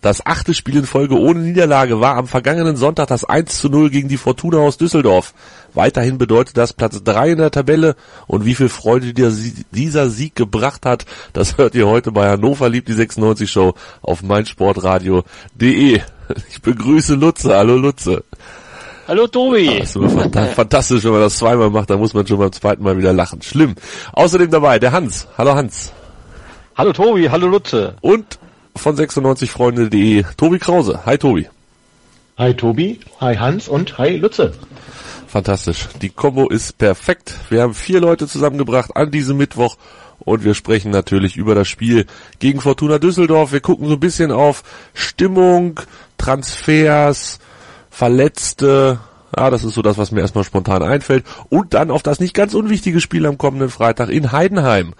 Das achte Spiel in Folge ohne Niederlage war am vergangenen Sonntag das 1 zu 0 gegen die Fortuna aus Düsseldorf. Weiterhin bedeutet das Platz 3 in der Tabelle und wie viel Freude dir dieser Sieg gebracht hat, das hört ihr heute bei Hannover liebt die 96 Show auf meinsportradio.de. Ich begrüße Lutze. Hallo Lutze. Hallo Tobi. Das ist fantastisch, wenn man das zweimal macht, dann muss man schon beim zweiten Mal wieder lachen. Schlimm. Außerdem dabei der Hans. Hallo Hans. Hallo Tobi, hallo Lutze. Und von 96freunde.de Tobi Krause. Hi Tobi. Hi Tobi, hi Hans und hi Lutze. Fantastisch. Die Kombo ist perfekt. Wir haben vier Leute zusammengebracht an diesem Mittwoch und wir sprechen natürlich über das Spiel gegen Fortuna Düsseldorf. Wir gucken so ein bisschen auf Stimmung, Transfers, Verletzte. Ja, das ist so das, was mir erstmal spontan einfällt. Und dann auf das nicht ganz unwichtige Spiel am kommenden Freitag in Heidenheim.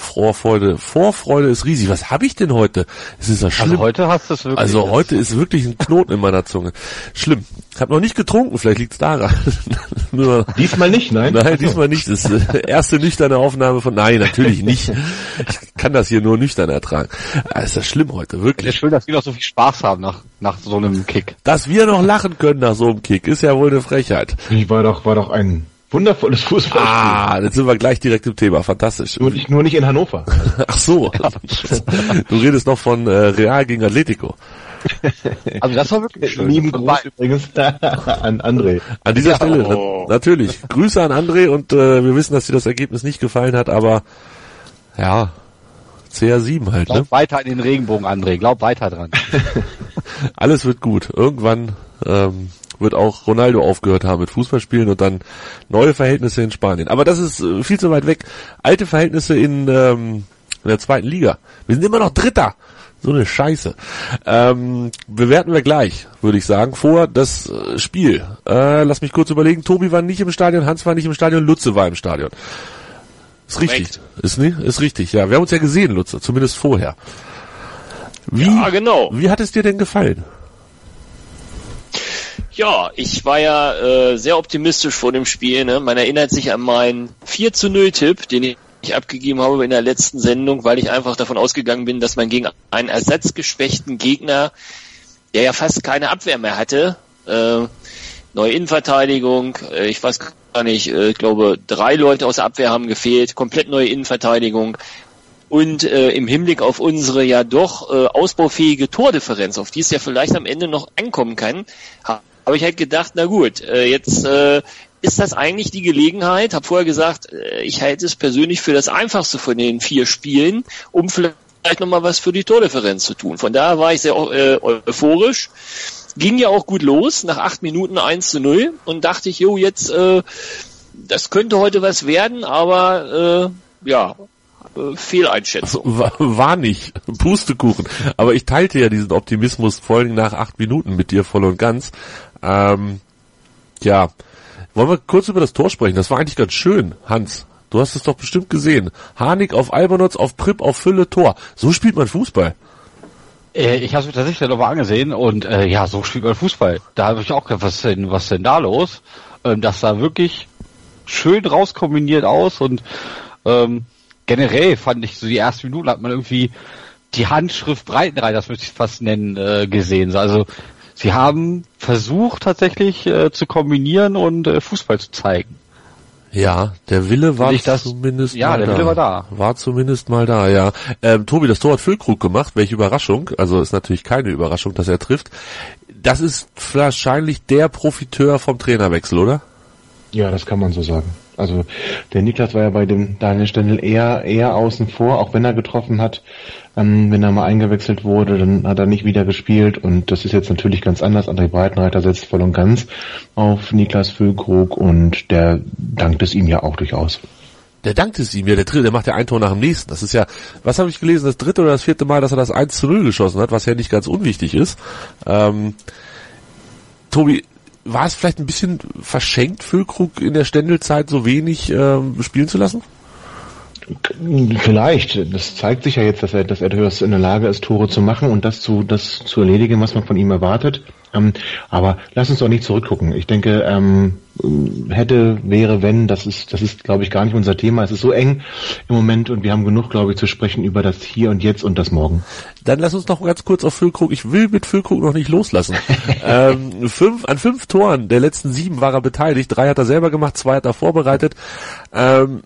Vorfreude, Vorfreude ist riesig. Was habe ich denn heute? Es ist ja also schlimm. Also heute hast du es wirklich. Also heute ist wirklich ein Knoten in meiner Zunge. Schlimm. Ich habe noch nicht getrunken, vielleicht liegt's daran. Nur, diesmal nicht, nein? Nein, diesmal nicht. Das ist erste nüchterne Aufnahme von Nein, natürlich nicht. Ich kann das hier nur nüchtern ertragen. Das ist das schlimm heute, wirklich. Es ist schön, dass wir noch so viel Spaß haben nach, nach so einem Kick. Dass wir noch lachen können nach so einem Kick, ist ja wohl eine Frechheit. Ich war doch, war doch ein Wundervolles Fußballspiel. Ah, jetzt sind wir gleich direkt im Thema. Fantastisch. Nur nicht, nur nicht in Hannover. Ach so. Du redest noch von äh, Real gegen Atletico. Also das war wirklich schön. Lieben Gruß übrigens an André. An dieser ja, Stelle, oh. na, natürlich. Grüße an André und äh, wir wissen, dass dir das Ergebnis nicht gefallen hat, aber ja, CR7 halt. Glaub ne? weiter in den Regenbogen, André. Glaub weiter dran. Alles wird gut. Irgendwann ähm, wird auch Ronaldo aufgehört haben mit Fußballspielen und dann neue Verhältnisse in Spanien. Aber das ist äh, viel zu weit weg. Alte Verhältnisse in, ähm, in der zweiten Liga. Wir sind immer noch Dritter. So eine Scheiße. Ähm, bewerten wir gleich, würde ich sagen. Vor das äh, Spiel. Äh, lass mich kurz überlegen. Tobi war nicht im Stadion, Hans war nicht im Stadion, Lutze war im Stadion. Ist richtig. Ist, nie? ist richtig, ja. Wir haben uns ja gesehen, Lutze, zumindest vorher. Wie, ja, genau. Wie hat es dir denn gefallen? Ja, ich war ja äh, sehr optimistisch vor dem Spiel. Ne? Man erinnert sich an meinen 4 zu 0 Tipp, den ich abgegeben habe in der letzten Sendung, weil ich einfach davon ausgegangen bin, dass man gegen einen ersatzgeschwächten Gegner, der ja fast keine Abwehr mehr hatte, äh, neue Innenverteidigung, äh, ich weiß gar nicht, äh, ich glaube, drei Leute aus der Abwehr haben gefehlt, komplett neue Innenverteidigung und äh, im Hinblick auf unsere ja doch äh, ausbaufähige Tordifferenz, auf die es ja vielleicht am Ende noch ankommen kann, habe ich halt gedacht, na gut, äh, jetzt äh, ist das eigentlich die Gelegenheit, habe vorher gesagt, äh, ich halte es persönlich für das einfachste von den vier Spielen, um vielleicht nochmal was für die Tordifferenz zu tun. Von daher war ich sehr äh, euphorisch. Ging ja auch gut los, nach acht Minuten 1 zu 0 und dachte ich, jo, jetzt, äh, das könnte heute was werden, aber äh, ja, äh, Fehleinschätzung. War, war nicht. Pustekuchen. Aber ich teilte ja diesen Optimismus vor allem nach acht Minuten mit dir voll und ganz. Ähm, ja, wollen wir kurz über das Tor sprechen? Das war eigentlich ganz schön, Hans. Du hast es doch bestimmt gesehen. Harnik auf Albernotz, auf Prip, auf Fülle, Tor. So spielt man Fußball. Äh, ich habe es mir tatsächlich nochmal angesehen und äh, ja, so spielt man Fußball. Da habe ich auch gedacht, was denn, was denn da los? Ähm, das sah wirklich schön rauskombiniert aus und ähm, generell fand ich so die ersten Minuten hat man irgendwie die Handschrift Breitenreiter, das möchte ich fast nennen, äh, gesehen. Also sie haben versucht tatsächlich äh, zu kombinieren und äh, Fußball zu zeigen. Ja, der Wille war das, zumindest ja, mal der da. Wille war da. War zumindest mal da, ja. Ähm, Tobi, das Tor hat Füllkrug gemacht, welche Überraschung. Also ist natürlich keine Überraschung, dass er trifft. Das ist wahrscheinlich der Profiteur vom Trainerwechsel, oder? Ja, das kann man so sagen. Also der Niklas war ja bei dem Daniel Stendel eher eher außen vor, auch wenn er getroffen hat. Ähm, wenn er mal eingewechselt wurde, dann hat er nicht wieder gespielt und das ist jetzt natürlich ganz anders. André Breitenreiter setzt voll und ganz auf Niklas Füllkrug und der dankt es ihm ja auch durchaus. Der dankt es ihm ja, der dritte, der macht ja ein Tor nach dem nächsten. Das ist ja, was habe ich gelesen, das dritte oder das vierte Mal, dass er das 1 zu 0 geschossen hat, was ja nicht ganz unwichtig ist. Ähm, Tobi, war es vielleicht ein bisschen verschenkt, Füllkrug in der Ständelzeit so wenig äh, spielen zu lassen? Vielleicht. Das zeigt sich ja jetzt, dass er, dass er durchaus in der Lage ist, Tore zu machen und das zu, das zu erledigen, was man von ihm erwartet. Ähm, aber lass uns doch nicht zurückgucken. Ich denke, ähm, hätte, wäre, wenn, das ist, das ist, glaube ich, gar nicht unser Thema. Es ist so eng im Moment und wir haben genug, glaube ich, zu sprechen über das Hier und Jetzt und das Morgen. Dann lass uns noch ganz kurz auf Füllkrug. Ich will mit Füllkrug noch nicht loslassen. ähm, fünf, an fünf Toren der letzten sieben war er beteiligt. Drei hat er selber gemacht, zwei hat er vorbereitet. Ähm,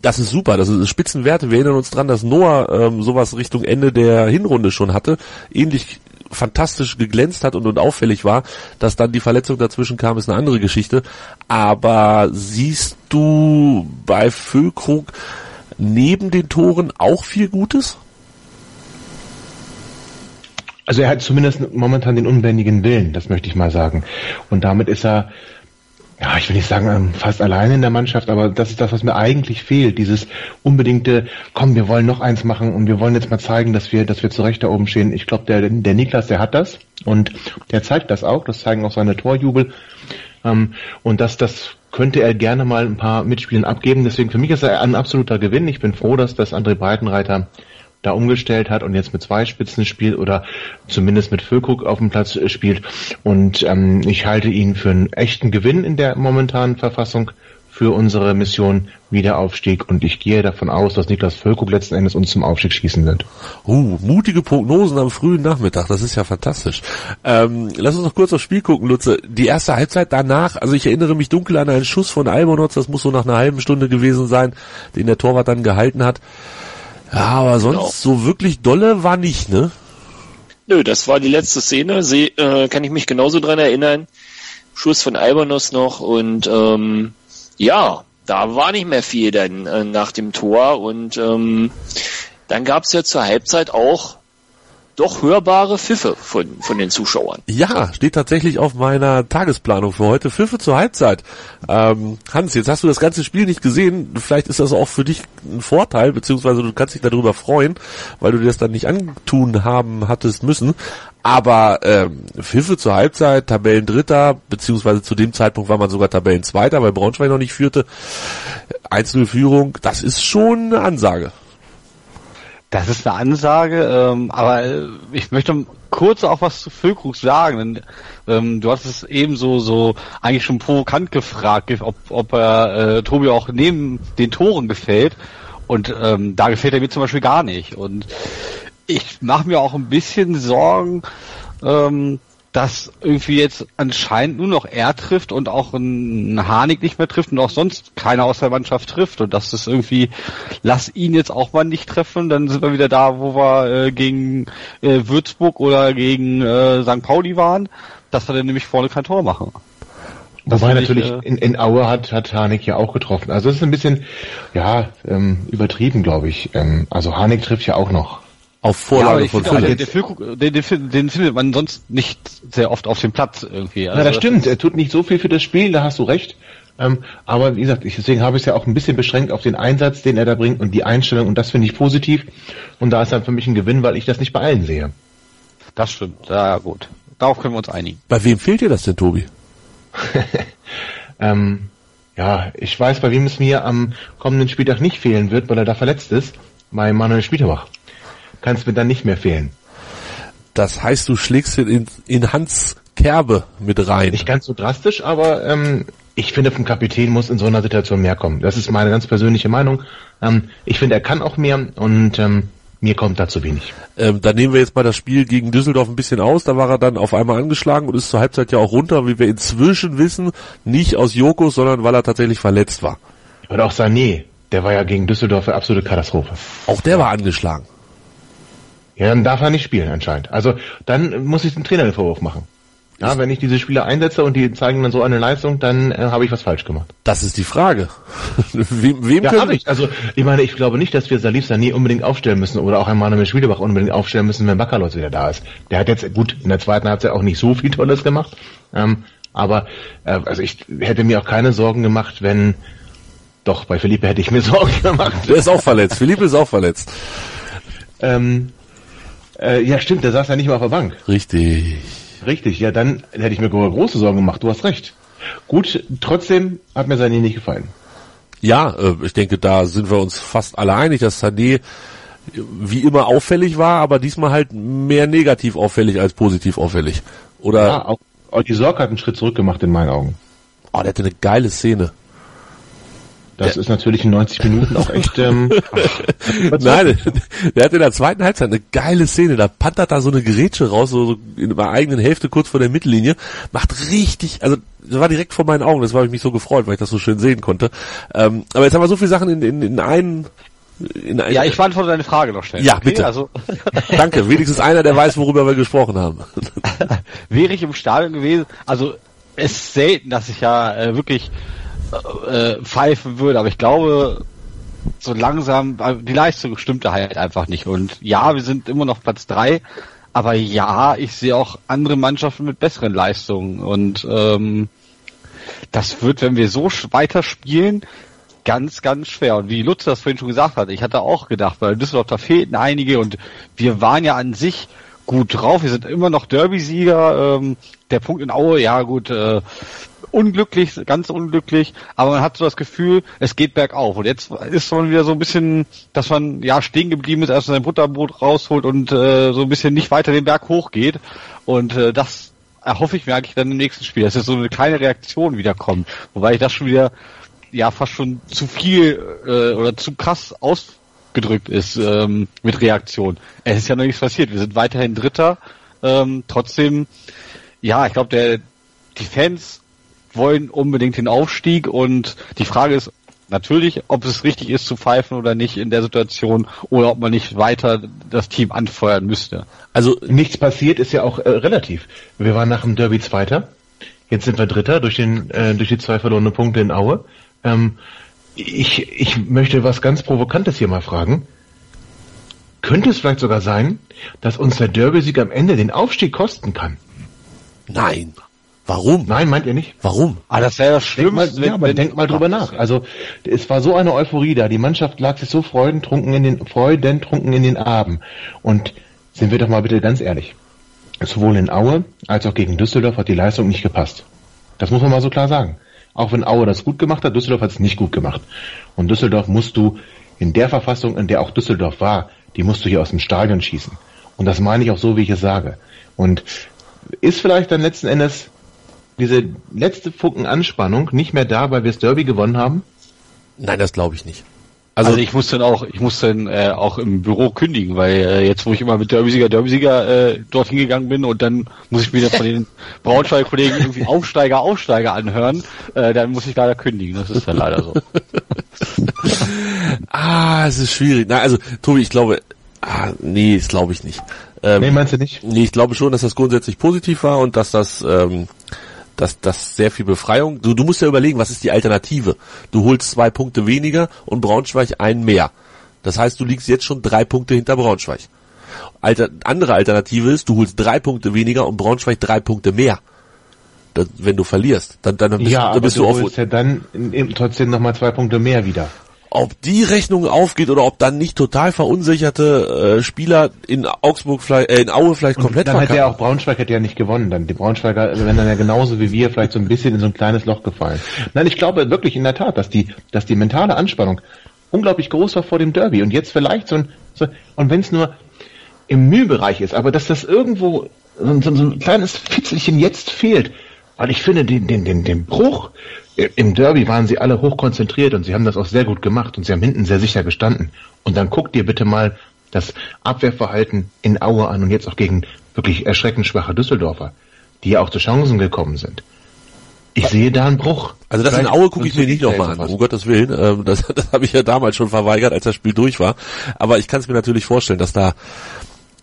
das ist super, das ist Spitzenwerte. Wir erinnern uns dran, dass Noah ähm, sowas Richtung Ende der Hinrunde schon hatte. Ähnlich fantastisch geglänzt hat und, und auffällig war, dass dann die Verletzung dazwischen kam, ist eine andere Geschichte. Aber siehst du bei Füllkrug neben den Toren auch viel Gutes? Also er hat zumindest momentan den unbändigen Willen, das möchte ich mal sagen. Und damit ist er ja, ich will nicht sagen ähm, fast alleine in der Mannschaft, aber das ist das, was mir eigentlich fehlt. Dieses unbedingte, komm, wir wollen noch eins machen und wir wollen jetzt mal zeigen, dass wir, dass wir zurecht da oben stehen. Ich glaube, der, der Niklas, der hat das und der zeigt das auch. Das zeigen auch seine Torjubel. Ähm, und das, das könnte er gerne mal ein paar Mitspielen abgeben. Deswegen für mich ist er ein absoluter Gewinn. Ich bin froh, dass das André Breitenreiter da umgestellt hat und jetzt mit zwei Spitzen spielt oder zumindest mit Füllkrug auf dem Platz äh, spielt. Und ähm, ich halte ihn für einen echten Gewinn in der momentanen Verfassung für unsere Mission Wiederaufstieg und ich gehe davon aus, dass Niklas Völkug letzten Endes uns zum Aufstieg schießen wird. Uh, mutige Prognosen am frühen Nachmittag, das ist ja fantastisch. Ähm, lass uns noch kurz aufs Spiel gucken, Lutze. Die erste Halbzeit danach, also ich erinnere mich dunkel an einen Schuss von Albonotz, das muss so nach einer halben Stunde gewesen sein, den der Torwart dann gehalten hat. Ja, aber sonst genau. so wirklich dolle war nicht, ne? Nö, das war die letzte Szene. Sie, äh, kann ich mich genauso dran erinnern. Schuss von Albanos noch und ähm, ja, da war nicht mehr viel dann äh, nach dem Tor und ähm, dann gab's ja zur Halbzeit auch doch hörbare Pfiffe von, von den Zuschauern. Ja, steht tatsächlich auf meiner Tagesplanung für heute. Pfiffe zur Halbzeit. Ähm, Hans, jetzt hast du das ganze Spiel nicht gesehen. Vielleicht ist das auch für dich ein Vorteil, beziehungsweise du kannst dich darüber freuen, weil du dir das dann nicht antun haben hattest müssen. Aber ähm, Pfiffe zur Halbzeit, Tabellendritter, beziehungsweise zu dem Zeitpunkt war man sogar Tabellenzweiter, weil Braunschweig noch nicht führte. 1-0 Führung, das ist schon eine Ansage. Das ist eine Ansage, ähm, aber ich möchte kurz auch was zu Füllkrug sagen. Denn, ähm, du hast es eben so, so eigentlich schon provokant gefragt, ob, ob er äh, Tobi auch neben den Toren gefällt. Und ähm, da gefällt er mir zum Beispiel gar nicht. Und ich mache mir auch ein bisschen Sorgen, ähm, dass irgendwie jetzt anscheinend nur noch er trifft und auch ein Harnik nicht mehr trifft und auch sonst keiner aus der Mannschaft trifft und dass das irgendwie, lass ihn jetzt auch mal nicht treffen, dann sind wir wieder da, wo wir äh, gegen äh, Würzburg oder gegen äh, St. Pauli waren, dass wir dann nämlich vorne kein Tor machen. Das Wobei natürlich äh, in, in Aue hat, hat Harnik ja auch getroffen. Also das ist ein bisschen, ja, ähm, übertrieben, glaube ich. Ähm, also Harnik trifft ja auch noch. Auf Vorlage ja, von Philipp. Den, den, den, den, findet man sonst nicht sehr oft auf dem Platz irgendwie. Also Na, das stimmt. Er tut nicht so viel für das Spiel, da hast du recht. Ähm, aber wie gesagt, ich, deswegen habe ich es ja auch ein bisschen beschränkt auf den Einsatz, den er da bringt und die Einstellung und das finde ich positiv. Und da ist dann für mich ein Gewinn, weil ich das nicht bei allen sehe. Das stimmt. Ja, gut. Darauf können wir uns einigen. Bei wem fehlt dir das denn, Tobi? ähm, ja, ich weiß, bei wem es mir am kommenden Spieltag nicht fehlen wird, weil er da verletzt ist. Bei Manuel Spielbach kann es mir dann nicht mehr fehlen. Das heißt, du schlägst in, in Hans Kerbe mit rein. Nicht ganz so drastisch, aber ähm, ich finde, vom Kapitän muss in so einer Situation mehr kommen. Das ist meine ganz persönliche Meinung. Ähm, ich finde, er kann auch mehr und ähm, mir kommt da zu wenig. Ähm, dann nehmen wir jetzt mal das Spiel gegen Düsseldorf ein bisschen aus. Da war er dann auf einmal angeschlagen und ist zur Halbzeit ja auch runter, wie wir inzwischen wissen. Nicht aus Jokos, sondern weil er tatsächlich verletzt war. Und auch Sané, der war ja gegen Düsseldorf eine absolute Katastrophe. Auch der war angeschlagen. Ja, dann darf er nicht spielen anscheinend. Also dann muss ich dem Trainer den Vorwurf machen. Ja, wenn ich diese Spieler einsetze und die zeigen dann so eine Leistung, dann äh, habe ich was falsch gemacht. Das ist die Frage. wem wem ja, habe ich. Also ich meine, ich glaube nicht, dass wir Salif Sané unbedingt aufstellen müssen oder auch Emanuel Schwiedebach unbedingt aufstellen müssen, wenn Bakalos wieder da ist. Der hat jetzt gut in der zweiten Halbzeit auch nicht so viel Tolles gemacht, ähm, aber äh, also ich hätte mir auch keine Sorgen gemacht, wenn doch bei Philippe hätte ich mir Sorgen gemacht. Der ist auch verletzt. Philippe ist auch verletzt. Ähm, äh, ja, stimmt, der saß ja nicht mal auf der Bank. Richtig. Richtig, ja, dann hätte ich mir große Sorgen gemacht. Du hast recht. Gut, trotzdem hat mir Sané nicht gefallen. Ja, äh, ich denke, da sind wir uns fast alle einig, dass Sané wie immer auffällig war, aber diesmal halt mehr negativ auffällig als positiv auffällig. Oder? Ja, auch, auch die Sorge hat einen Schritt zurück gemacht in meinen Augen. Oh, der hatte eine geile Szene. Das ist natürlich in 90 Minuten auch echt. Ähm, Nein, der hat in der zweiten Halbzeit eine geile Szene. Da pantert da so eine Gerätsche raus, so, so in der eigenen Hälfte kurz vor der Mittellinie. Macht richtig, also das war direkt vor meinen Augen. Das habe ich mich so gefreut, weil ich das so schön sehen konnte. Ähm, aber jetzt haben wir so viele Sachen in, in, in einen in ein, Ja, ich beantworte deine Frage noch schnell. Ja, bitte. Also, Danke, wenigstens einer, der weiß, worüber wir gesprochen haben. wäre ich im Stadion gewesen, also es ist selten, dass ich ja äh, wirklich äh, pfeifen würde, aber ich glaube, so langsam, äh, die Leistung stimmte halt einfach nicht. Und ja, wir sind immer noch Platz drei, aber ja, ich sehe auch andere Mannschaften mit besseren Leistungen. Und ähm, das wird, wenn wir so sch- weiter spielen, ganz, ganz schwer. Und wie Lutz das vorhin schon gesagt hat, ich hatte auch gedacht, weil Düsseldorf da fehlten einige und wir waren ja an sich gut drauf. Wir sind immer noch Derby-Sieger. Ähm, der Punkt in Aue, ja gut, äh, unglücklich, ganz unglücklich, aber man hat so das Gefühl, es geht bergauf. Und jetzt ist man wieder so ein bisschen, dass man ja stehen geblieben ist, erst sein Butterbrot rausholt und äh, so ein bisschen nicht weiter den Berg hochgeht. Und äh, das erhoffe ich mir eigentlich dann im nächsten Spiel, dass jetzt so eine kleine Reaktion wieder kommt. Wobei ich das schon wieder ja fast schon zu viel äh, oder zu krass ausgedrückt ist ähm, mit Reaktion. Es ist ja noch nichts passiert. Wir sind weiterhin Dritter. Ähm, trotzdem, ja, ich glaube, der die Fans wollen unbedingt den Aufstieg und die Frage ist natürlich, ob es richtig ist zu pfeifen oder nicht in der Situation oder ob man nicht weiter das Team anfeuern müsste. Also nichts passiert ist ja auch äh, relativ. Wir waren nach dem Derby Zweiter. Jetzt sind wir Dritter durch den äh, durch die zwei verlorenen Punkte in Aue. Ähm, ich, ich möchte was ganz Provokantes hier mal fragen. Könnte es vielleicht sogar sein, dass uns der Derby-Sieg am Ende den Aufstieg kosten kann? nein. Warum? Nein, meint ihr nicht? Warum? Ah, das wäre das Denk mal, Schlimmste. ja, aber denk mal drüber nach. Also es war so eine Euphorie da. Die Mannschaft lag sich so freudentrunken in den freudentrunken in den Armen. Und sind wir doch mal bitte ganz ehrlich. Sowohl in Aue als auch gegen Düsseldorf hat die Leistung nicht gepasst. Das muss man mal so klar sagen. Auch wenn Aue das gut gemacht hat, Düsseldorf hat es nicht gut gemacht. Und Düsseldorf musst du in der Verfassung, in der auch Düsseldorf war, die musst du hier aus dem Stadion schießen. Und das meine ich auch so, wie ich es sage. Und ist vielleicht dann letzten Endes diese letzte Funken Anspannung nicht mehr da, weil wir das Derby gewonnen haben? Nein, das glaube ich nicht. Also, Also, ich muss dann auch, ich muss dann äh, auch im Büro kündigen, weil äh, jetzt, wo ich immer mit Derbysieger, Derbysieger äh, dorthin gegangen bin und dann muss ich mir von den Braunschweig-Kollegen irgendwie Aufsteiger, Aufsteiger anhören, äh, dann muss ich leider kündigen. Das ist dann leider so. ah, es ist schwierig. Na, also, Tobi, ich glaube, ah, nee, das glaube ich nicht. Ähm, Nee, meinst du nicht? Nee, ich glaube schon, dass das grundsätzlich positiv war und dass das, ähm, dass das sehr viel Befreiung. Du, du musst ja überlegen, was ist die Alternative? Du holst zwei Punkte weniger und Braunschweig einen mehr. Das heißt, du liegst jetzt schon drei Punkte hinter Braunschweig. Alter, andere Alternative ist, du holst drei Punkte weniger und Braunschweig drei Punkte mehr. Das, wenn du verlierst, dann, dann bist, ja, dann aber bist du du holst ja dann eben trotzdem nochmal zwei Punkte mehr wieder. Ob die Rechnung aufgeht oder ob dann nicht total verunsicherte äh, Spieler in Augsburg vielleicht, äh, in Aue vielleicht komplett Dann hätte verkacken. ja auch Braunschweig hätte ja nicht gewonnen. Dann die Braunschweiger wären dann ja genauso wie wir vielleicht so ein bisschen in so ein kleines Loch gefallen. Nein, ich glaube wirklich in der Tat, dass die, dass die mentale Anspannung unglaublich groß war vor dem Derby und jetzt vielleicht so ein, so, und wenn es nur im Mühbereich ist, aber dass das irgendwo so, ein- so, so ein kleines Fitzelchen jetzt fehlt, weil ich finde den, den, den, den Bruch im Derby waren sie alle hoch konzentriert und sie haben das auch sehr gut gemacht und sie haben hinten sehr sicher gestanden. Und dann guck dir bitte mal das Abwehrverhalten in Aue an und jetzt auch gegen wirklich erschreckend schwache Düsseldorfer, die ja auch zu Chancen gekommen sind. Ich sehe da einen Bruch. Also das in Vielleicht- Aue gucke ich mir nicht nochmal an, um Gottes Willen. Ähm, das das habe ich ja damals schon verweigert, als das Spiel durch war. Aber ich kann es mir natürlich vorstellen, dass da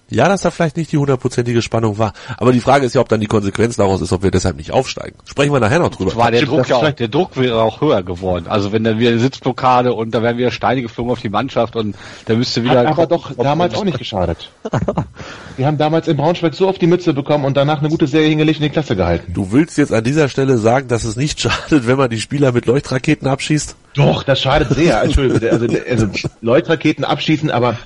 ja, dass da vielleicht nicht die hundertprozentige Spannung war. Aber die Frage ist ja, ob dann die Konsequenz daraus ist, ob wir deshalb nicht aufsteigen. Sprechen wir nachher noch drüber. war der Druck ja auch, der Druck wäre auch höher geworden. Also wenn dann wieder eine Sitzblockade und da wären wieder Steine geflogen auf die Mannschaft und da müsste wieder. Hat aber doch damals auch nicht geschadet. Wir haben damals in Braunschweig so auf die Mütze bekommen und danach eine gute Serie hingelegt und die Klasse gehalten. Du willst jetzt an dieser Stelle sagen, dass es nicht schadet, wenn man die Spieler mit Leuchtraketen abschießt? Doch, das schadet sehr. Entschuldigung, also, also Leutraketen abschießen, aber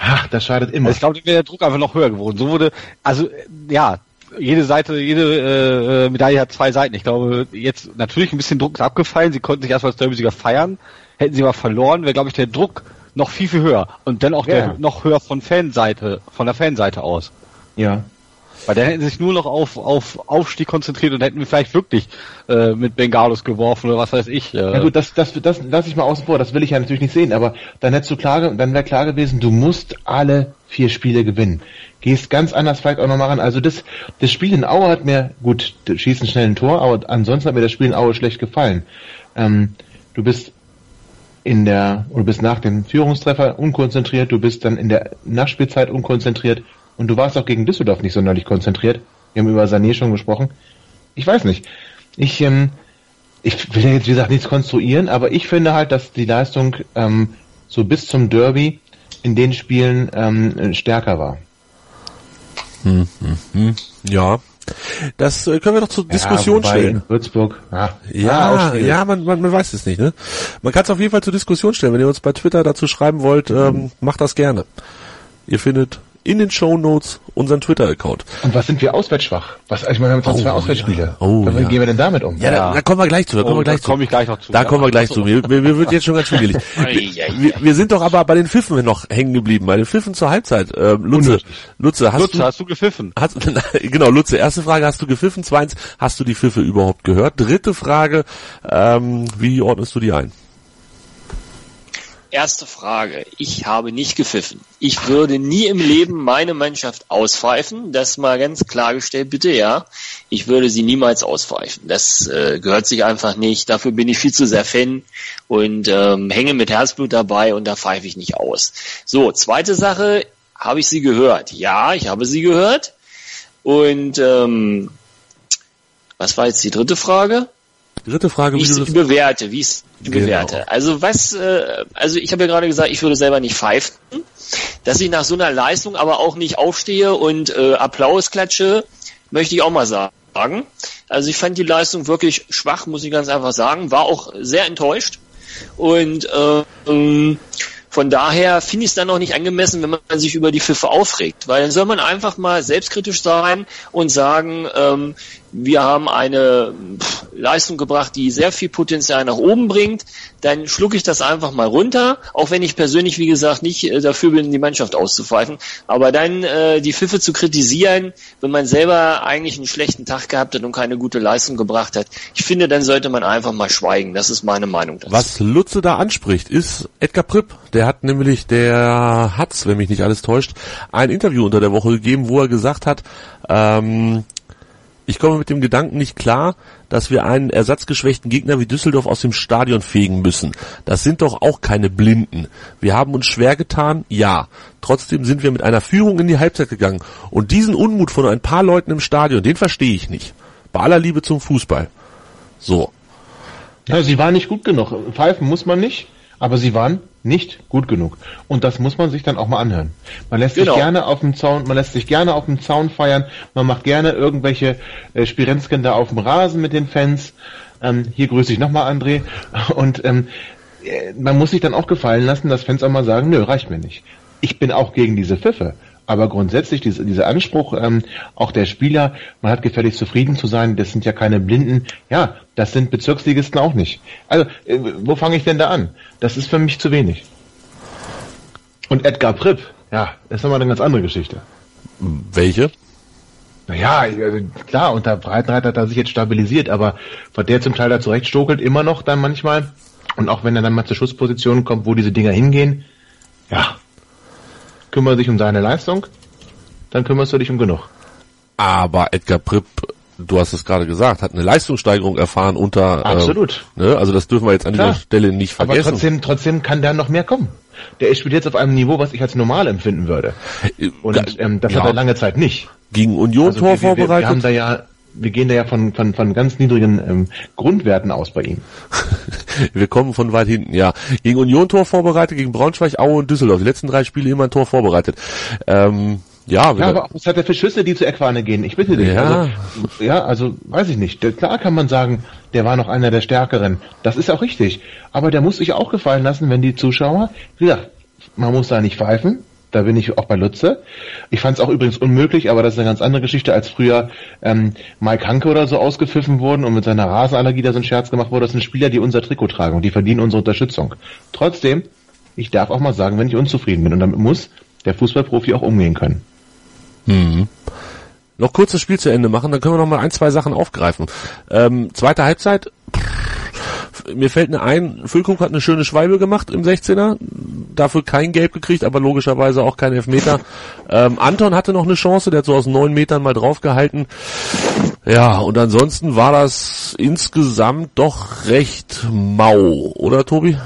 ach, das schadet immer. Ich glaube, wäre der Druck einfach noch höher geworden. So wurde, also ja, jede Seite, jede äh, Medaille hat zwei Seiten. Ich glaube, jetzt natürlich ein bisschen Druck ist abgefallen. Sie konnten sich erstmal als Derby-Sieger feiern. Hätten sie mal verloren, wäre, glaube ich, der Druck noch viel, viel höher. Und dann auch Ja. der noch höher von Fanseite, von der Fanseite aus. Ja. Weil dann hätten sie sich nur noch auf, auf Aufstieg konzentriert und hätten wir vielleicht wirklich äh, mit Bengalos geworfen oder was weiß ich. Äh, Ja gut, das, das, das lasse ich mal außen vor, das will ich ja natürlich nicht sehen, aber dann hättest du klar, dann wäre klar gewesen, du musst alle vier Spiele gewinnen. Gehst ganz anders vielleicht auch nochmal ran. Also das, das Spiel in Aue hat mir, gut, ein schnell ein Tor, aber ansonsten hat mir das Spiel in Aue schlecht gefallen. Ähm, du bist in der, oder bist nach dem Führungstreffer unkonzentriert, du bist dann in der Nachspielzeit unkonzentriert und du warst auch gegen Düsseldorf nicht sonderlich konzentriert. Wir haben über Sané schon gesprochen. Ich weiß nicht. Ich, ähm, ich will ja jetzt wie gesagt nichts konstruieren, aber ich finde halt, dass die Leistung ähm, so bis zum Derby in den Spielen ähm, stärker war. Ja. Das äh, können wir doch zur Diskussion ja, wobei stellen. Würzburg. Ah, ah, Ja, auch schwierig. ja, man, man, man weiß es nicht, ne? Man kann es auf jeden Fall zur Diskussion stellen. Wenn ihr uns bei Twitter dazu schreiben wollt, ähm, macht das gerne. Ihr findet in den Show Notes unseren Twitter-Account. Und was sind wir auswärtsschwach? Was, ich meine, wir haben jetzt Oh, zwei ja. Auswärtsspiele. Oh, Wie ja. gehen wir denn damit um? Ja, Da, da kommen wir gleich zu. Da kommen Oh, wir gleich da zu. komme ich gleich noch zu. Da Ja, kommen wir gleich ach zu. so. Mir, mir, mir wird jetzt schon ganz schwierig. wir, wir sind doch aber bei den Pfiffen noch hängen geblieben. Bei den Pfiffen zur Halbzeit. Ähm, Lutze. Lutze, hast Lutze, du, hast du gepfiffen? Hast, genau, Lutze, erste Frage, hast du gepfiffen? Zweitens, hast du die Pfiffe überhaupt gehört? Dritte Frage, ähm, wie ordnest du die ein? Erste Frage. Ich habe nicht gepfiffen. Ich würde nie im Leben meine Mannschaft auspfeifen. Das mal ganz klargestellt, bitte, ja. Ich würde sie niemals auspfeifen. Das äh, gehört sich einfach nicht. Dafür bin ich viel zu sehr Fan und ähm, hänge mit Herzblut dabei und da pfeife ich nicht aus. So, zweite Sache. Habe ich sie gehört? Ja, ich habe sie gehört. Und ähm, was war jetzt die dritte Frage? Dritte Frage, wie wie ich das, bewerte, wie ich Genau. bewerte. Also was, äh, also ich habe ja gerade gesagt, ich würde selber nicht pfeifen, dass ich nach so einer Leistung aber auch nicht aufstehe und äh, Applaus klatsche, möchte ich auch mal sagen. Also ich fand die Leistung wirklich schwach, muss ich ganz einfach sagen, war auch sehr enttäuscht und äh, ähm, von daher finde ich es dann auch nicht angemessen, wenn man sich über die Pfiffe aufregt, weil dann soll man einfach mal selbstkritisch sein und sagen, ähm, wir haben eine Leistung gebracht, die sehr viel Potenzial nach oben bringt, dann schlucke ich das einfach mal runter, auch wenn ich persönlich, wie gesagt, nicht äh, dafür bin, die Mannschaft auszupfeifen, aber dann äh, die Pfiffe zu kritisieren, wenn man selber eigentlich einen schlechten Tag gehabt hat und keine gute Leistung gebracht hat, ich finde, dann sollte man einfach mal schweigen. Das ist meine Meinung dazu. was Lutze da anspricht, ist Edgar Pripp. Der hat nämlich, der hat's, wenn mich nicht alles täuscht, ein Interview unter der Woche gegeben, wo er gesagt hat, ähm, ich komme mit dem Gedanken nicht klar, dass wir einen ersatzgeschwächten Gegner wie Düsseldorf aus dem Stadion fegen müssen. Das sind doch auch keine Blinden. Wir haben uns schwer getan, ja. Trotzdem sind wir mit einer Führung in die Halbzeit gegangen. Und diesen Unmut von ein paar Leuten im Stadion, den verstehe ich nicht. Bei aller Liebe zum Fußball. So. Ja, sie waren nicht gut genug. Pfeifen muss man nicht, aber sie waren nicht gut genug. Und das muss man sich dann auch mal anhören. Man lässt Genau. sich gerne auf dem Zaun, man lässt sich gerne auf dem Zaun feiern, man macht gerne irgendwelche äh, Spirenzken da auf dem Rasen mit den Fans. Ähm, hier grüße ich nochmal André. Und ähm, äh, man muss sich dann auch gefallen lassen, dass Fans auch mal sagen, nö, reicht mir nicht. Ich bin auch gegen diese Pfiffe. Aber grundsätzlich diese, dieser Anspruch ähm, auch der Spieler, man hat gefälligst zufrieden zu sein, das sind ja keine Blinden. Ja, das sind Bezirksligisten auch nicht. Also, äh, wo fange ich denn da an? Das ist für mich zu wenig. Und Edgar Pripp, ja, das ist nochmal eine ganz andere Geschichte. Welche? Naja, also klar, unter Breitenreiter hat er sich jetzt stabilisiert, aber was der zum Teil da zurecht stokelt, immer noch dann manchmal. Und auch wenn er dann mal zur Schussposition kommt, wo diese Dinger hingehen, ja, kümmere dich um seine Leistung, dann kümmerst du dich um genug. Aber Edgar Pripp, du hast es gerade gesagt, hat eine Leistungssteigerung erfahren unter. Absolut. Äh, ne? Also das dürfen wir jetzt an Klar. dieser Stelle nicht Aber vergessen. trotzdem, trotzdem kann da noch mehr kommen. Der spielt jetzt auf einem Niveau, was ich als normal empfinden würde. Und ähm, das ja, hat er lange Zeit nicht. gegen Union Also Tor wir, wir, wir haben vorbereitet. da ja, wir gehen da ja von, von, von ganz niedrigen ähm, Grundwerten aus bei ihm. Wir kommen von weit hinten, ja. Gegen Union Tor vorbereitet, gegen Braunschweig, Aue und Düsseldorf. Die letzten drei Spiele immer ein Tor vorbereitet. Ähm, ja, Ja, aber was hat er für Schüsse, die zur Eckfahne gehen? Ich bitte dich. Ja. Also, ja, also weiß ich nicht. Klar kann man sagen, der war noch einer der Stärkeren. Das ist auch richtig. Aber der muss sich auch gefallen lassen, wenn die Zuschauer, wie gesagt, man muss da nicht pfeifen. Da bin ich auch bei Lutze. Ich fand es auch übrigens unmöglich, aber das ist eine ganz andere Geschichte, als früher ähm, Mike Hanke oder so ausgepfiffen wurden und mit seiner Rasenallergie da so ein Scherz gemacht wurde. Das sind Spieler, die unser Trikot tragen und die verdienen unsere Unterstützung. Trotzdem, ich darf auch mal sagen, wenn ich unzufrieden bin und damit muss der Fußballprofi auch umgehen können. Mhm. Noch kurz das Spiel zu Ende machen, dann können wir noch mal ein, zwei Sachen aufgreifen. Ähm, zweite Halbzeit, mir fällt eine ein, Füllkrug hat eine schöne Schwalbe gemacht im 16er, dafür kein Gelb gekriegt, aber logischerweise auch kein Elfmeter. Ähm, Anton hatte noch eine Chance, der hat so aus neun Metern mal draufgehalten. Ja, und ansonsten war das insgesamt doch recht mau, oder Tobi?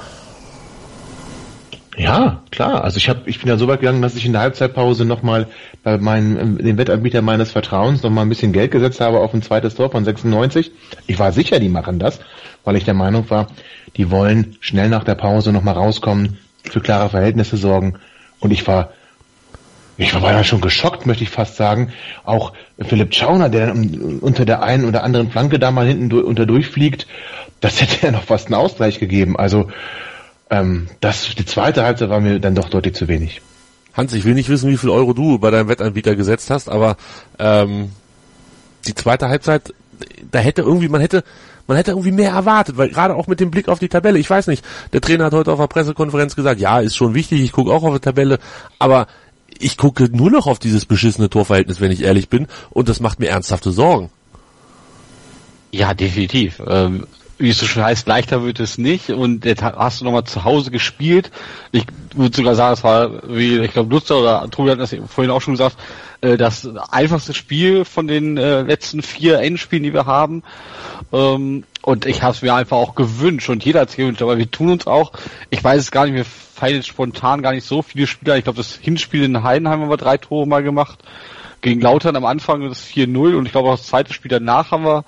Ja, klar. Also ich habe, ich bin ja so weit gegangen, dass ich in der Halbzeitpause nochmal bei meinem, dem Wettanbieter meines Vertrauens nochmal ein bisschen Geld gesetzt habe auf ein zweites Tor von 96. Ich war sicher, die machen das, weil ich der Meinung war, die wollen schnell nach der Pause nochmal rauskommen, für klare Verhältnisse sorgen. Und ich war, ich war beinahe schon geschockt, möchte ich fast sagen. Auch Philipp Schauner, der unter der einen oder anderen Flanke da mal hinten unter durchfliegt, das hätte ja noch fast einen Ausgleich gegeben. Also ähm, das, die zweite Halbzeit war mir dann doch deutlich zu wenig. Hans, ich will nicht wissen, wie viel Euro du bei deinem Wettanbieter gesetzt hast, aber ähm, die zweite Halbzeit, da hätte irgendwie, man hätte, man hätte irgendwie mehr erwartet, weil gerade auch mit dem Blick auf die Tabelle, ich weiß nicht, der Trainer hat heute auf der Pressekonferenz gesagt, ja, ist schon wichtig, ich gucke auch auf die Tabelle, aber ich gucke nur noch auf dieses beschissene Torverhältnis, wenn ich ehrlich bin, und das macht mir ernsthafte Sorgen. Ja, definitiv. Ähm, wie es so schön heißt, leichter wird es nicht. Und jetzt hast du nochmal zu Hause gespielt. Ich würde sogar sagen, es war, wie ich glaube, Lutzer oder Tobi hat das vorhin auch schon gesagt, äh, das einfachste Spiel von den äh, letzten vier Endspielen, die wir haben. Ähm, und ich habe es mir einfach auch gewünscht und jeder hat es gewünscht, aber wir tun uns auch, ich weiß es gar nicht, fallen jetzt spontan gar nicht so viele Spieler. Ich glaube, das Hinspiel in Heidenheim haben wir drei Tore mal gemacht. Gegen Lautern am Anfang das 4-0 und ich glaube auch das zweite Spiel danach haben wir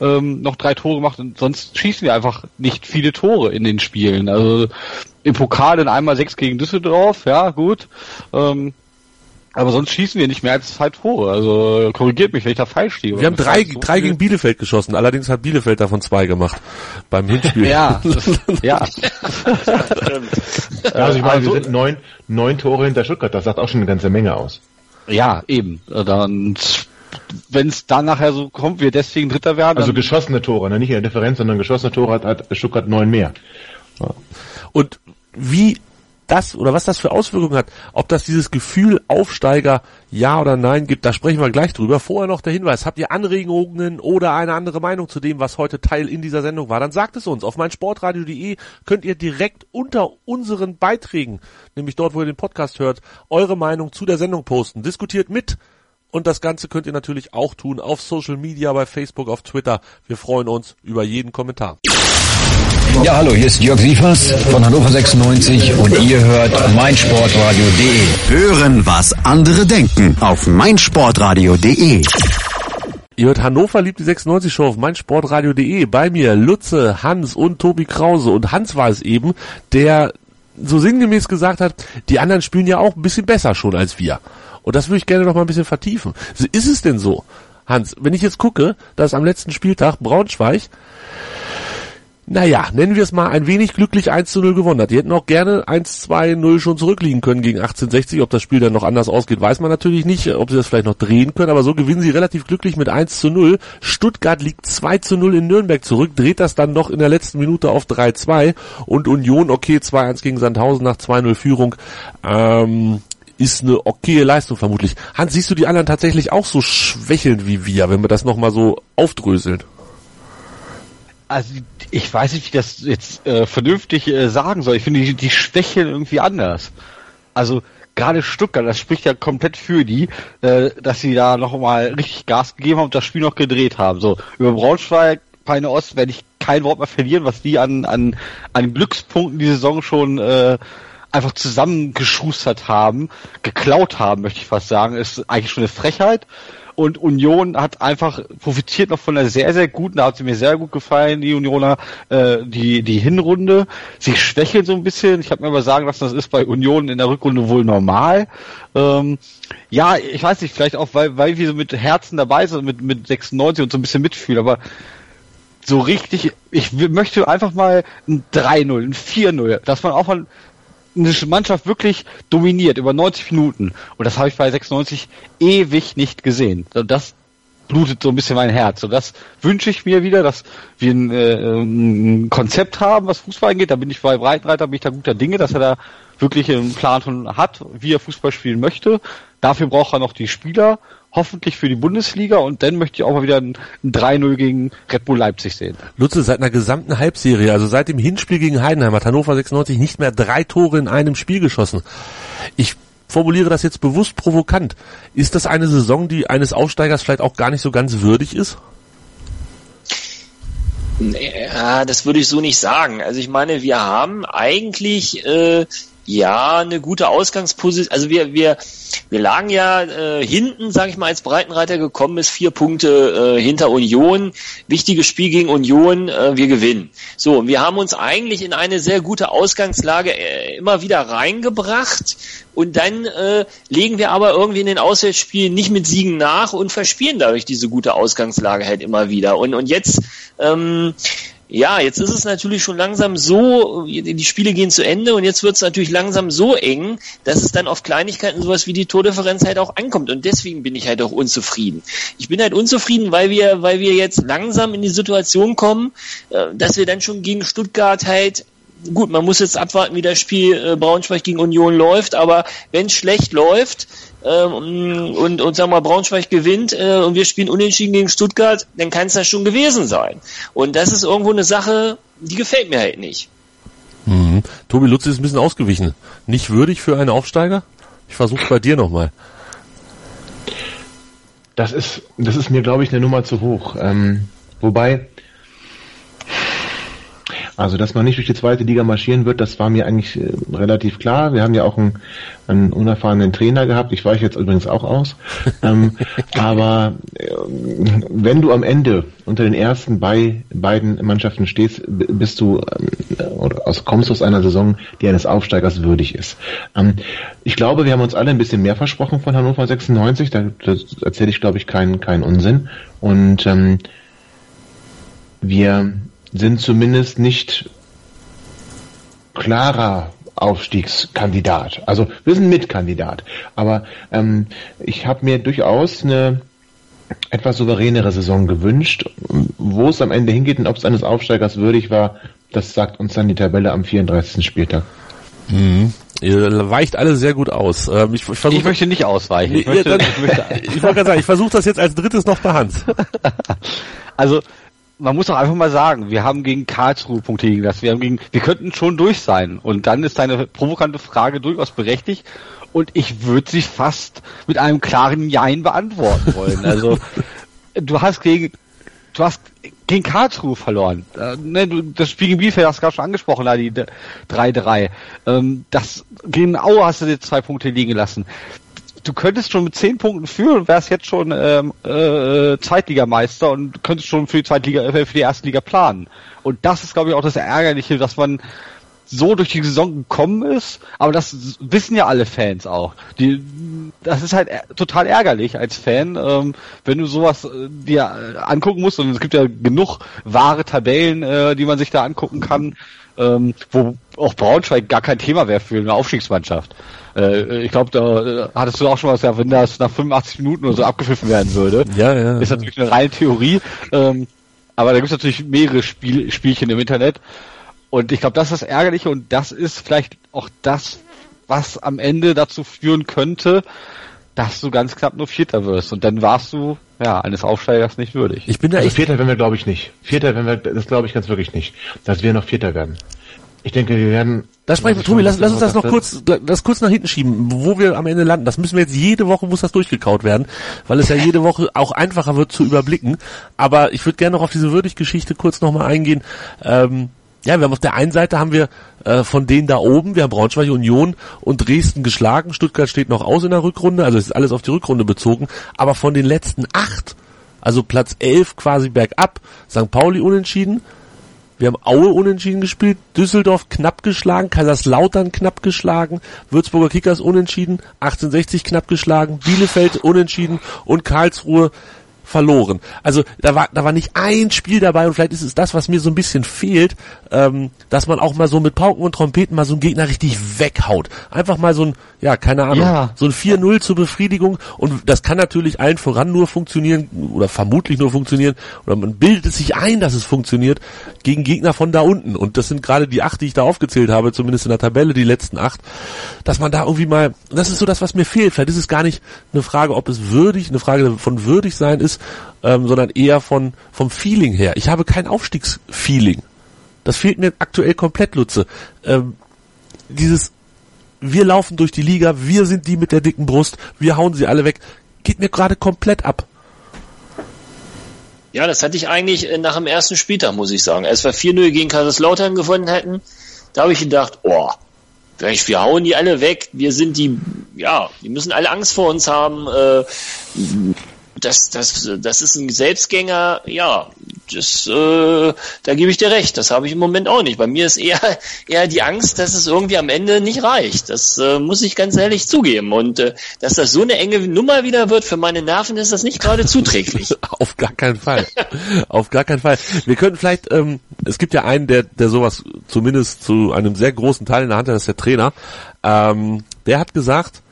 ähm, noch drei Tore gemacht und sonst schießen wir einfach nicht viele Tore in den Spielen. Also im Pokal dann einmal sechs gegen Düsseldorf, ja gut. Ähm, aber sonst schießen wir nicht mehr als zwei Tore. Also korrigiert mich, wenn ich da falsch stehe. Wir haben drei, so drei gegen Bielefeld geschossen. Allerdings hat Bielefeld davon zwei gemacht beim Hinspiel. ja, ja. also ich meine, also, wir sind neun, neun Tore hinter Stuttgart. Das sagt auch schon eine ganze Menge aus. Ja, eben. Dann wenn es dann nachher so kommt, wir deswegen Dritter werden. Also geschossene Tore, ne? nicht in der Differenz, sondern geschossene Tore hat, hat Stuttgart neun mehr. Ja. Und wie das oder was das für Auswirkungen hat, ob das dieses Gefühl Aufsteiger ja oder nein gibt, da sprechen wir gleich drüber. Vorher noch der Hinweis, habt ihr Anregungen oder eine andere Meinung zu dem, was heute Teil in dieser Sendung war, dann sagt es uns. Auf meinsportradio.de könnt ihr direkt unter unseren Beiträgen, nämlich dort, wo ihr den Podcast hört, eure Meinung zu der Sendung posten. Diskutiert mit, und das Ganze könnt ihr natürlich auch tun auf Social Media, bei Facebook, auf Twitter. Wir freuen uns über jeden Kommentar. Ja, hallo, hier ist Jörg Sievers von Hannover 96 und ihr hört meinsportradio.de. Hören, was andere denken auf meinsportradio.de. Ihr hört Hannover liebt die 96 Show auf meinsportradio.de. Bei mir Lutze, Hans und Tobi Krause. Und Hans war es eben, der so sinngemäß gesagt hat, die anderen spielen ja auch ein bisschen besser schon als wir. Und das würde ich gerne noch mal ein bisschen vertiefen. Ist es denn so, Hans, wenn ich jetzt gucke, dass am letzten Spieltag Braunschweig, naja, nennen wir es mal ein wenig glücklich 1 zu 0 gewonnen hat. Die hätten auch gerne 1 2 0 schon zurückliegen können gegen 1860. Ob das Spiel dann noch anders ausgeht, weiß man natürlich nicht. Ob sie das vielleicht noch drehen können, aber so gewinnen sie relativ glücklich mit 1 zu 0. Stuttgart liegt 2 zu 0 in Nürnberg zurück, dreht das dann noch in der letzten Minute auf 3-2 und Union, okay, 2-1 gegen Sandhausen nach 2-0 Führung. Ähm, ist eine okaye Leistung vermutlich. Hans, siehst du die anderen tatsächlich auch so schwächeln wie wir, wenn wir das nochmal so aufdröseln? Also ich weiß nicht, wie ich das jetzt äh, vernünftig äh, sagen soll. Ich finde, die, die schwächeln irgendwie anders. Also gerade Stuttgart, das spricht ja komplett für die, äh, dass sie da nochmal richtig Gas gegeben haben und das Spiel noch gedreht haben. So, über Braunschweig, Peine Ost werde ich kein Wort mehr verlieren, was die an, an, an Glückspunkten die Saison schon äh, einfach zusammengeschustert haben, geklaut haben, möchte ich fast sagen, ist eigentlich schon eine Frechheit. Und Union hat einfach profitiert noch von einer sehr, sehr guten, da hat sie mir sehr gut gefallen, die Unioner, äh, die, die Hinrunde. Sie schwächeln so ein bisschen. Ich habe mir aber sagen lassen, das ist bei Union in der Rückrunde wohl normal. Ähm, ja, ich weiß nicht, vielleicht auch, weil, weil wir so mit Herzen dabei sind, mit, mit 96 und so ein bisschen mitfühlen, aber so richtig, ich möchte einfach mal ein 3-0, ein 4-0, dass man auch mal eine Mannschaft wirklich dominiert über 90 Minuten. Und das habe ich bei 96 ewig nicht gesehen. Das blutet so ein bisschen mein Herz. Und das wünsche ich mir wieder, dass wir ein, äh, ein Konzept haben, was Fußball angeht. Da bin ich bei Breitenreiter, bin ich da guter Dinge, dass er da wirklich einen Plan hat, wie er Fußball spielen möchte. Dafür braucht er noch die Spieler, hoffentlich für die Bundesliga und dann möchte ich auch mal wieder ein, ein 3-0 gegen Red Bull Leipzig sehen. Lutze, seit einer gesamten Halbserie, also seit dem Hinspiel gegen Heidenheim hat Hannover 96 nicht mehr drei Tore in einem Spiel geschossen. Ich formuliere das jetzt bewusst provokant. Ist das eine Saison, die eines Aufsteigers vielleicht auch gar nicht so ganz würdig ist? Ja, das würde ich so nicht sagen. Also ich meine, wir haben eigentlich äh, ja, eine gute Ausgangsposition. Also wir, wir, wir lagen ja äh, hinten, sage ich mal, als Breitenreiter gekommen ist, vier Punkte äh, hinter Union. Wichtiges Spiel gegen Union, äh, wir gewinnen. So, und wir haben uns eigentlich in eine sehr gute Ausgangslage äh, immer wieder reingebracht. Und dann äh, legen wir aber irgendwie in den Auswärtsspielen nicht mit Siegen nach und verspielen dadurch diese gute Ausgangslage halt immer wieder. Und, und jetzt ähm, ja, jetzt ist es natürlich schon langsam so, die Spiele gehen zu Ende und jetzt wird es natürlich langsam so eng, dass es dann auf Kleinigkeiten sowas wie die Tordifferenz halt auch ankommt und deswegen bin ich halt auch unzufrieden. Ich bin halt unzufrieden, weil wir, weil wir jetzt langsam in die Situation kommen, äh, dass wir dann schon gegen Stuttgart halt gut, man muss jetzt abwarten, wie das Spiel äh, Braunschweig gegen Union läuft, aber wenn es schlecht läuft, ähm, und, und sagen wir Braunschweig gewinnt äh, und wir spielen unentschieden gegen Stuttgart, dann kann es das schon gewesen sein. Und das ist irgendwo eine Sache, die gefällt mir halt nicht. Mhm. Tobi Lutz ist ein bisschen ausgewichen. Nicht würdig für einen Aufsteiger? Ich versuche bei dir nochmal. Das ist, das ist mir, glaube ich, eine Nummer zu hoch. Ähm, wobei, also, dass man nicht durch die zweite Liga marschieren wird, das war mir eigentlich äh, relativ klar. Wir haben ja auch einen, einen unerfahrenen Trainer gehabt. Ich weiche jetzt übrigens auch aus. ähm, aber äh, wenn du am Ende unter den ersten bei, beiden Mannschaften stehst, bist du äh, oder aus, kommst aus einer Saison, die eines Aufsteigers würdig ist. Ähm, ich glaube, wir haben uns alle ein bisschen mehr versprochen von Hannover 96. Da, erzähle ich, glaube ich, keinen keinen Unsinn. Und ähm, wir sind zumindest nicht klarer Aufstiegskandidat. Also wir sind Mitkandidat. Aber ähm, ich habe mir durchaus eine etwas souveränere Saison gewünscht. Wo es am Ende hingeht und ob es eines Aufsteigers würdig war, das sagt uns dann die Tabelle am 34. Spieltag. Mhm. Ihr weicht alle sehr gut aus. Ähm, ich, ich, versuch, ich möchte nicht ausweichen. Ich, möchte, dann, ich, möchte, ich wollte gerade sagen, ich versuche das jetzt als drittes noch per Hand. also man muss doch einfach mal sagen, wir haben gegen Karlsruhe Punkte liegen lassen. Wir haben gegen, wir könnten schon durch sein. Und dann ist deine provokante Frage durchaus berechtigt. Und ich würde sie fast mit einem klaren Jein beantworten wollen. Also, du hast gegen, du hast gegen Karlsruhe verloren. Äh, ne, das Spiel gegen Bielefeld hast du gerade schon angesprochen, da die 3-3. Ähm, das, gegen Aue hast du dir zwei Punkte liegen lassen du könntest schon mit zehn Punkten führen und wärst jetzt schon ähm, äh, Zweitligameister und könntest schon für die Zweitliga, äh, für die erste Liga planen. Und das ist, glaube ich, auch das Ärgerliche, dass man so durch die Saison gekommen ist, aber das wissen ja alle Fans auch. Die, das ist halt total ärgerlich als Fan, ähm, wenn du sowas äh, dir äh, angucken musst und es gibt ja genug wahre Tabellen, äh, die man sich da angucken kann, ähm, wo auch Braunschweig gar kein Thema wäre für eine Aufstiegsmannschaft. Äh, ich glaube, da äh, hattest du auch schon was gesagt, wenn das nach 85 Minuten oder so abgepfiffen werden würde. Ja, ja. Ist natürlich eine reine Theorie. Ähm, aber da gibt es natürlich mehrere Spiel Spielchen im Internet. Und ich glaube, das ist das Ärgerliche und das ist vielleicht auch das, was am Ende dazu führen könnte, dass du ganz knapp nur Vierter wirst. Und dann warst du, ja, eines Aufsteigers nicht würdig. Ich bin da also echt Vierter werden wir, glaube ich, nicht. Vierter werden wir, das glaube ich ganz wirklich nicht. Dass wir noch Vierter werden. Ich denke, wir werden. Das sprechen, Tobi, lass, lass uns das noch kurz, das kurz nach hinten schieben, wo wir am Ende landen. Das müssen wir jetzt jede Woche muss das durchgekaut werden, weil es ja jede Woche auch einfacher wird zu überblicken. Aber ich würde gerne noch auf diese Würdig-Geschichte kurz nochmal eingehen. Ähm, ja, wir haben auf der einen Seite haben wir äh, von denen da oben, wir haben Braunschweig Union und Dresden geschlagen. Stuttgart steht noch aus in der Rückrunde, also es ist alles auf die Rückrunde bezogen. Aber von den letzten acht, also Platz elf quasi bergab, St. Pauli unentschieden, wir haben Aue unentschieden gespielt, Düsseldorf knapp geschlagen, Kaiserslautern knapp geschlagen, Würzburger Kickers unentschieden, 1860 knapp geschlagen, Bielefeld unentschieden und Karlsruhe verloren. Also da war, da war nicht ein Spiel dabei und vielleicht ist es das, was mir so ein bisschen fehlt, ähm, dass man auch mal so mit Pauken und Trompeten mal so einen Gegner richtig weghaut. Einfach mal so ein, ja, keine Ahnung, Ja. so ein 4-0 zur Befriedigung und das kann natürlich allen voran nur funktionieren oder vermutlich nur funktionieren oder man bildet es sich ein, dass es funktioniert gegen Gegner von da unten und das sind gerade die acht, die ich da aufgezählt habe, zumindest in der Tabelle, die letzten acht, dass man da irgendwie mal, das ist so das, was mir fehlt. Vielleicht ist es gar nicht eine Frage, ob es würdig, eine Frage von würdig sein ist, ähm, sondern eher von vom Feeling her. Ich habe kein Aufstiegsfeeling. Das fehlt mir aktuell komplett, Lutze. Ähm, dieses wir laufen durch die Liga, wir sind die mit der dicken Brust, wir hauen sie alle weg, geht mir gerade komplett ab. Ja, das hatte ich eigentlich äh, nach dem ersten Spieltag, muss ich sagen. Als wir 4-0 gegen Kaiserslautern gewonnen hätten, da habe ich gedacht, oh, wir hauen die alle weg, wir sind die, ja, die müssen alle Angst vor uns haben. Äh, das, das, das ist ein Selbstgänger, ja, das, äh, da gebe ich dir recht, das habe ich im Moment auch nicht. Bei mir ist eher, eher die Angst, dass es irgendwie am Ende nicht reicht. Das äh, muss ich ganz ehrlich zugeben. Und äh, dass das so eine enge Nummer wieder wird, für meine Nerven ist das nicht gerade zuträglich. Auf gar keinen Fall. Auf gar keinen Fall. Wir könnten vielleicht, ähm, es gibt ja einen, der, der sowas zumindest zu einem sehr großen Teil in der Hand hat, das ist der Trainer. Ähm, der hat gesagt,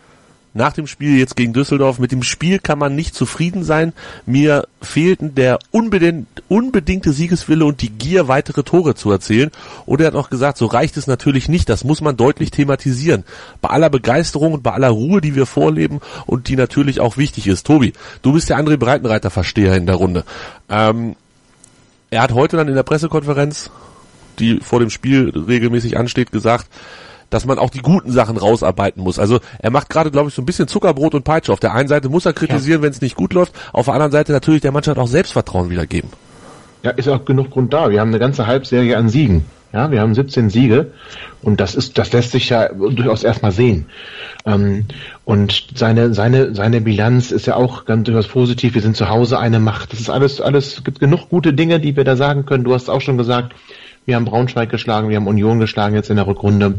nach dem Spiel jetzt gegen Düsseldorf, mit dem Spiel kann man nicht zufrieden sein. Mir fehlten der unbedingt, unbedingte Siegeswille und die Gier, weitere Tore zu erzielen. Und er hat auch gesagt, so reicht es natürlich nicht. Das muss man deutlich thematisieren. Bei aller Begeisterung und bei aller Ruhe, die wir vorleben und die natürlich auch wichtig ist. Tobi, du bist der André Breitenreiter-Versteher in der Runde. Ähm, er hat heute dann in der Pressekonferenz, die vor dem Spiel regelmäßig ansteht, gesagt, dass man auch die guten Sachen rausarbeiten muss. Also er macht gerade, glaube ich, so ein bisschen Zuckerbrot und Peitsche. Auf der einen Seite muss er kritisieren, wenn es nicht gut läuft. Auf der anderen Seite natürlich der Mannschaft auch Selbstvertrauen wiedergeben. Ja, ist auch genug Grund da. Wir haben eine ganze Halbserie an Siegen. Ja, wir haben 17 Siege und das ist, das lässt sich ja durchaus erstmal sehen. Ähm, und seine, seine, seine Bilanz ist ja auch ganz durchaus positiv. Wir sind zu Hause eine Macht. Das ist alles, alles, gibt genug gute Dinge, die wir da sagen können. Du hast auch schon gesagt, wir haben Braunschweig geschlagen, wir haben Union geschlagen jetzt in der Rückrunde,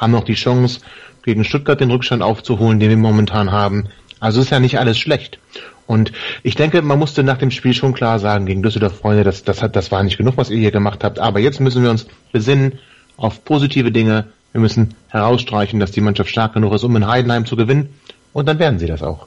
haben noch die Chance, gegen Stuttgart den Rückstand aufzuholen, den wir momentan haben. Also ist ja nicht alles schlecht. Und ich denke, man musste nach dem Spiel schon klar sagen, gegen Düsseldorf Freunde, das, das, hat, das war nicht genug, was ihr hier gemacht habt. Aber jetzt müssen wir uns besinnen auf positive Dinge. Wir müssen herausstreichen, dass die Mannschaft stark genug ist, um in Heidenheim zu gewinnen. Und dann werden sie das auch.